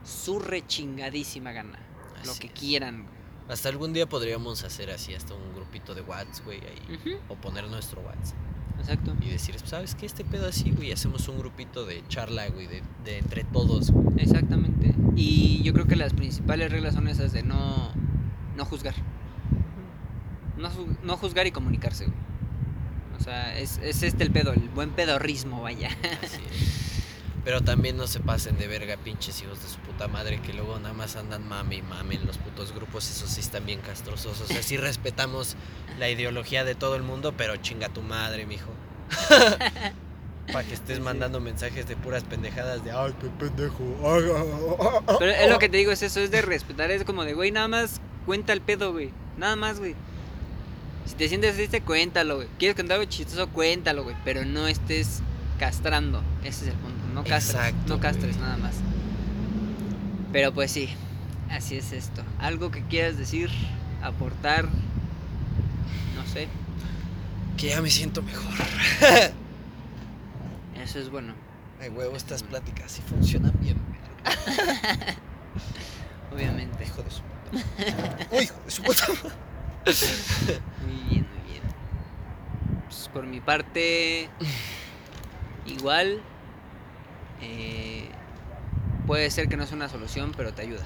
su rechingadísima gana, lo que es. quieran. Hasta algún día podríamos hacer así, hasta un grupito de WhatsApp, güey, ahí. O poner nuestro WhatsApp. Exacto. Y decir, ¿sabes qué? Este pedo así, güey. Hacemos un grupito de charla, güey, de, de entre todos, güey. Exactamente. Y yo creo que las principales reglas son esas de no, no juzgar. No, ju- no juzgar y comunicarse, güey. O sea, es, es este el pedo, el buen pedorrismo, vaya. Así es. Pero también no se pasen de verga, pinches hijos de su puta madre, que luego nada más andan mame y mame en los putos grupos, esos sí están bien castrosos. O sea, sí respetamos la ideología de todo el mundo, pero chinga tu madre, mijo. Para que estés Sí. mandando mensajes de puras pendejadas de ay, qué pendejo. ay, ay, ay, ay". Pero es lo que te digo, es eso, es de respetar, es como de, güey, nada más cuenta el pedo, güey. Nada más, güey. Si te sientes triste, cuéntalo, güey. ¿Quieres contar algo chistoso? Cuéntalo, güey. Pero no estés castrando. Ese es el punto. No castres. Exacto, no castres güey. nada más. Pero pues sí. Así es esto. Algo que quieras decir, aportar. No sé. Que ya me siento mejor. Eso es bueno. Ay, huevo, estas pláticas sí funcionan bien. Obviamente. Hijo de su puta. Uy, hijo de su puta. Muy bien, muy bien. Pues por mi parte, igual. Eh, puede ser que no sea una solución, pero te ayuda,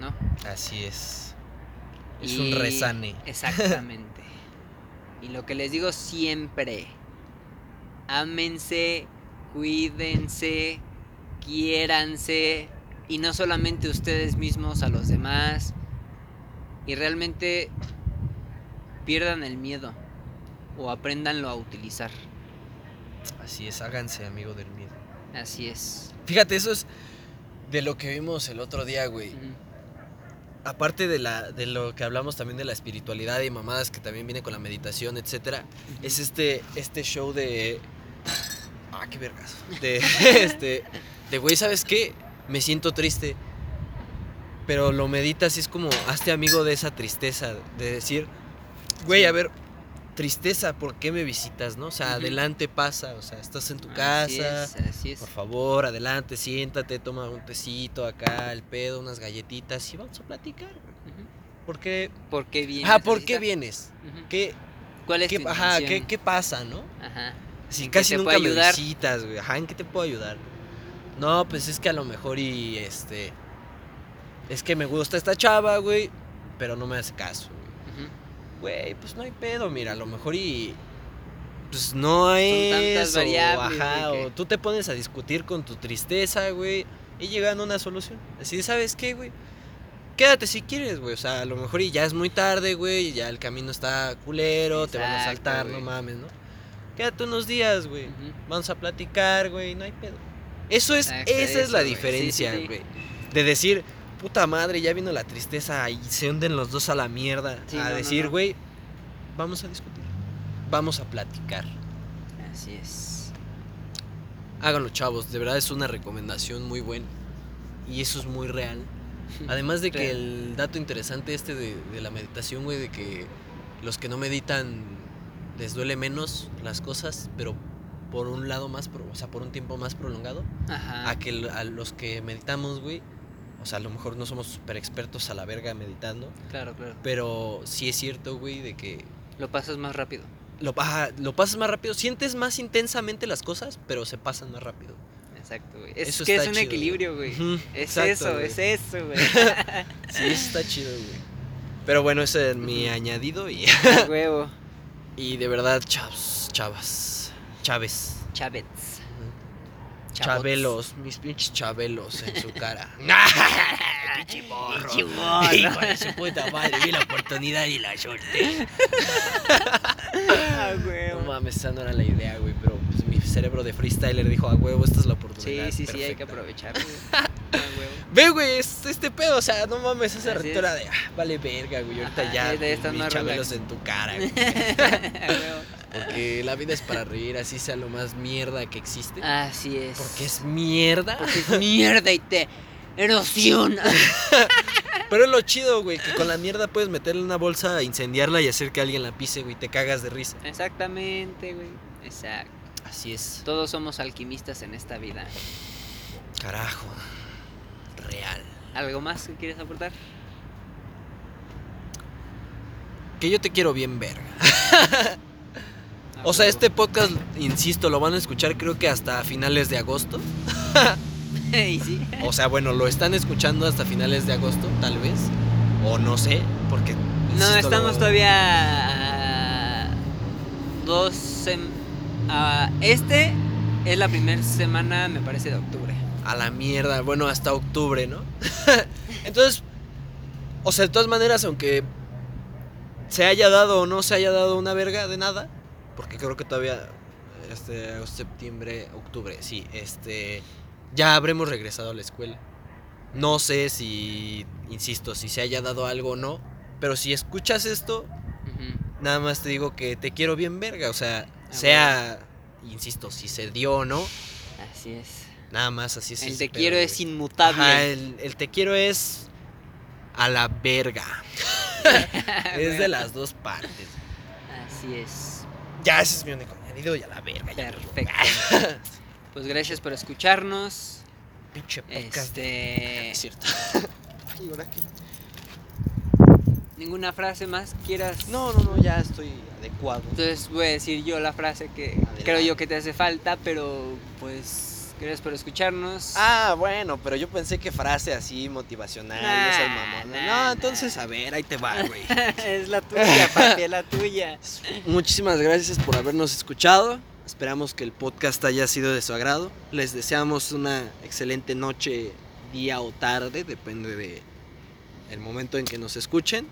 ¿no? Así es. Es Y- un resane. Exactamente. y lo que les digo siempre: ámense, cuídense, quiéranse. Y no solamente ustedes mismos, a los demás. Y realmente pierdan el miedo. O apréndanlo a utilizar. Así es, háganse amigo del miedo. Así es. Fíjate, eso es de lo que vimos el otro día, güey. Aparte de, la, de lo que hablamos también de la espiritualidad y mamadas que también viene con la meditación, etcétera, es este, este show de. Ah, qué vergas. De este. De güey, ¿sabes qué? Me siento triste. Pero lo meditas y es como, hazte amigo de esa tristeza. De decir, güey, Sí. a ver, tristeza, ¿por qué me visitas, no? O sea, adelante pasa, o sea, estás en tu Así casa. es, así es. Por favor, adelante, siéntate, toma un tecito acá, el pedo, unas galletitas y vamos a platicar. ¿Por qué? ¿Por qué vienes? Ajá, a ¿por qué vienes? ¿Qué, ¿Cuál es qué, tu ajá? ¿qué, qué pasa, no? Ajá. Si ¿En qué casi nunca me visitas, güey. Ajá, ¿en qué te puedo ayudar? No, pues es que a lo mejor y este. Es que me gusta esta chava, güey. Pero no me hace caso. Güey, pues no hay pedo, mira, a lo mejor y. Pues no tantas Ajá, que- o tú te pones a discutir con tu tristeza, güey. Y llegan a una solución. Así ¿sabes qué, güey? Quédate si quieres, güey. O sea, a lo mejor y ya es muy tarde, güey. Ya el camino está culero, te van a saltar, no mames, ¿no? Quédate unos días, güey. Vamos a platicar, güey. No hay pedo. Eso es, Exacto, esa es la güey. Sí, sí, diferencia, sí. güey. De decir, puta madre, ya vino la tristeza y se hunden los dos a la mierda. Sí, a no, decir, no. güey, vamos a discutir. Vamos a platicar. Así es. Háganlo, chavos. De verdad es una recomendación muy buena. Y eso es muy real. Además de que el dato interesante este de, de la meditación, güey, de que los que no meditan les duele menos las cosas, pero por un lado más, o sea, por un tiempo más prolongado, Ajá. a que a los que meditamos, güey, o sea, a lo mejor no somos super expertos a la verga meditando, Claro, claro. pero sí es cierto, güey, de que Lo pasas más rápido. lo, ajá, lo pasas más rápido, sientes más intensamente las cosas, pero se pasan más rápido. Exacto, güey. Es Eso que es un chido, equilibrio, güey. Es exacto, eso, güey. es eso, güey. Sí, eso está chido, güey. Pero bueno, ese es mi añadido y, huevo. y de verdad, chavos, chavas, chaves, Chavets. Chabots. chabelos, mis pinches chabelos en su cara. Pinche morro. Pinche morro. Hijo de su puta madre, vi la oportunidad y la solté. A No huevo. mames, esa no era la idea, güey, pero pues, mi cerebro de freestyler dijo, a huevo, esta es la Sí, oportunidad. sí, sí, hay que perfecta". aprovechar, güey. A huevo. Ve, güey, es este pedo, o sea, no mames, esa es. de, ah, vale verga, güey, ahorita Ajá, ya, más chabelos en tu cara, güey. Porque la vida es para reír, así sea lo más mierda que existe. Así es. Porque es mierda. Porque es mierda y te erosiona. Pero es lo chido, güey, que con la mierda puedes meterle una bolsa, incendiarla y hacer que alguien la pise, güey, te cagas de risa. Exactamente, güey. Exacto. Así es. Todos somos alquimistas en esta vida. Carajo. ¿Algo más que quieres aportar? Que yo te quiero bien verga. O sea, huevo. este podcast, insisto, lo van a escuchar creo que hasta finales de agosto. y sí. O sea, bueno, lo están escuchando hasta finales de agosto, tal vez. O no sé, porque... No, estamos lo- todavía dos sem- a- este es la primera semana, me parece, de octubre. A la mierda, bueno, hasta octubre, ¿no? Entonces, o sea, de todas maneras, aunque se haya dado o no se haya dado una verga de nada, porque creo que todavía, este, septiembre, octubre, sí, este, ya habremos regresado a la escuela. No sé si, insisto, si se haya dado algo o no, pero si escuchas esto, nada más te digo que te quiero bien verga, o sea, sea, insisto, si se dio o no, Así es. Nada más así es. El te quiero es inmutable. Ajá, el, el te quiero es a la verga. es de las dos partes. Así es. Ya, ese es mi único añadido y a la verga. Perfecto. Pues gracias por escucharnos. Pinche podcast. Este. Es cierto. Ay, ¿ahora qué? Ninguna frase más quieras. No, no, no, ya estoy adecuado. Entonces voy a decir yo la frase que Adelante. creo yo que te hace falta, pero pues gracias por escucharnos. Ah, bueno, pero yo pensé que frase así motivacional, Nah, no seas mamón. nah, no, nah. entonces a ver, ahí te va, güey. es la tuya, papi, es la tuya. Muchísimas gracias por habernos escuchado. Esperamos que el podcast haya sido de su agrado. Les deseamos una excelente noche, día o tarde, depende de el momento en que nos escuchen.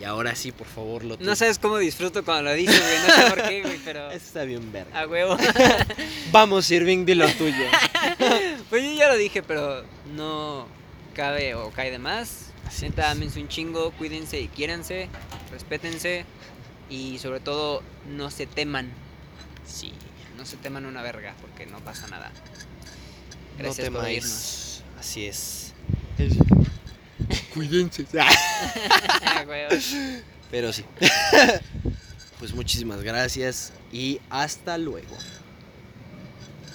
Y ahora sí, por favor, lo No sabes cómo disfruto cuando lo dices, güey. No sé por qué, güey, pero. Eso está bien verga. A huevo. Vamos, Irving, di lo tuyo. Pues yo ya lo dije, pero no cabe o cae de más. Así Neta, ámense un chingo, cuídense y quiéranse, respétense y sobre todo no se teman. Sí, no se teman una verga porque no pasa nada. Gracias no por oírnos. Así es. Cuídense. Ah. Pero sí. pues muchísimas gracias y hasta luego.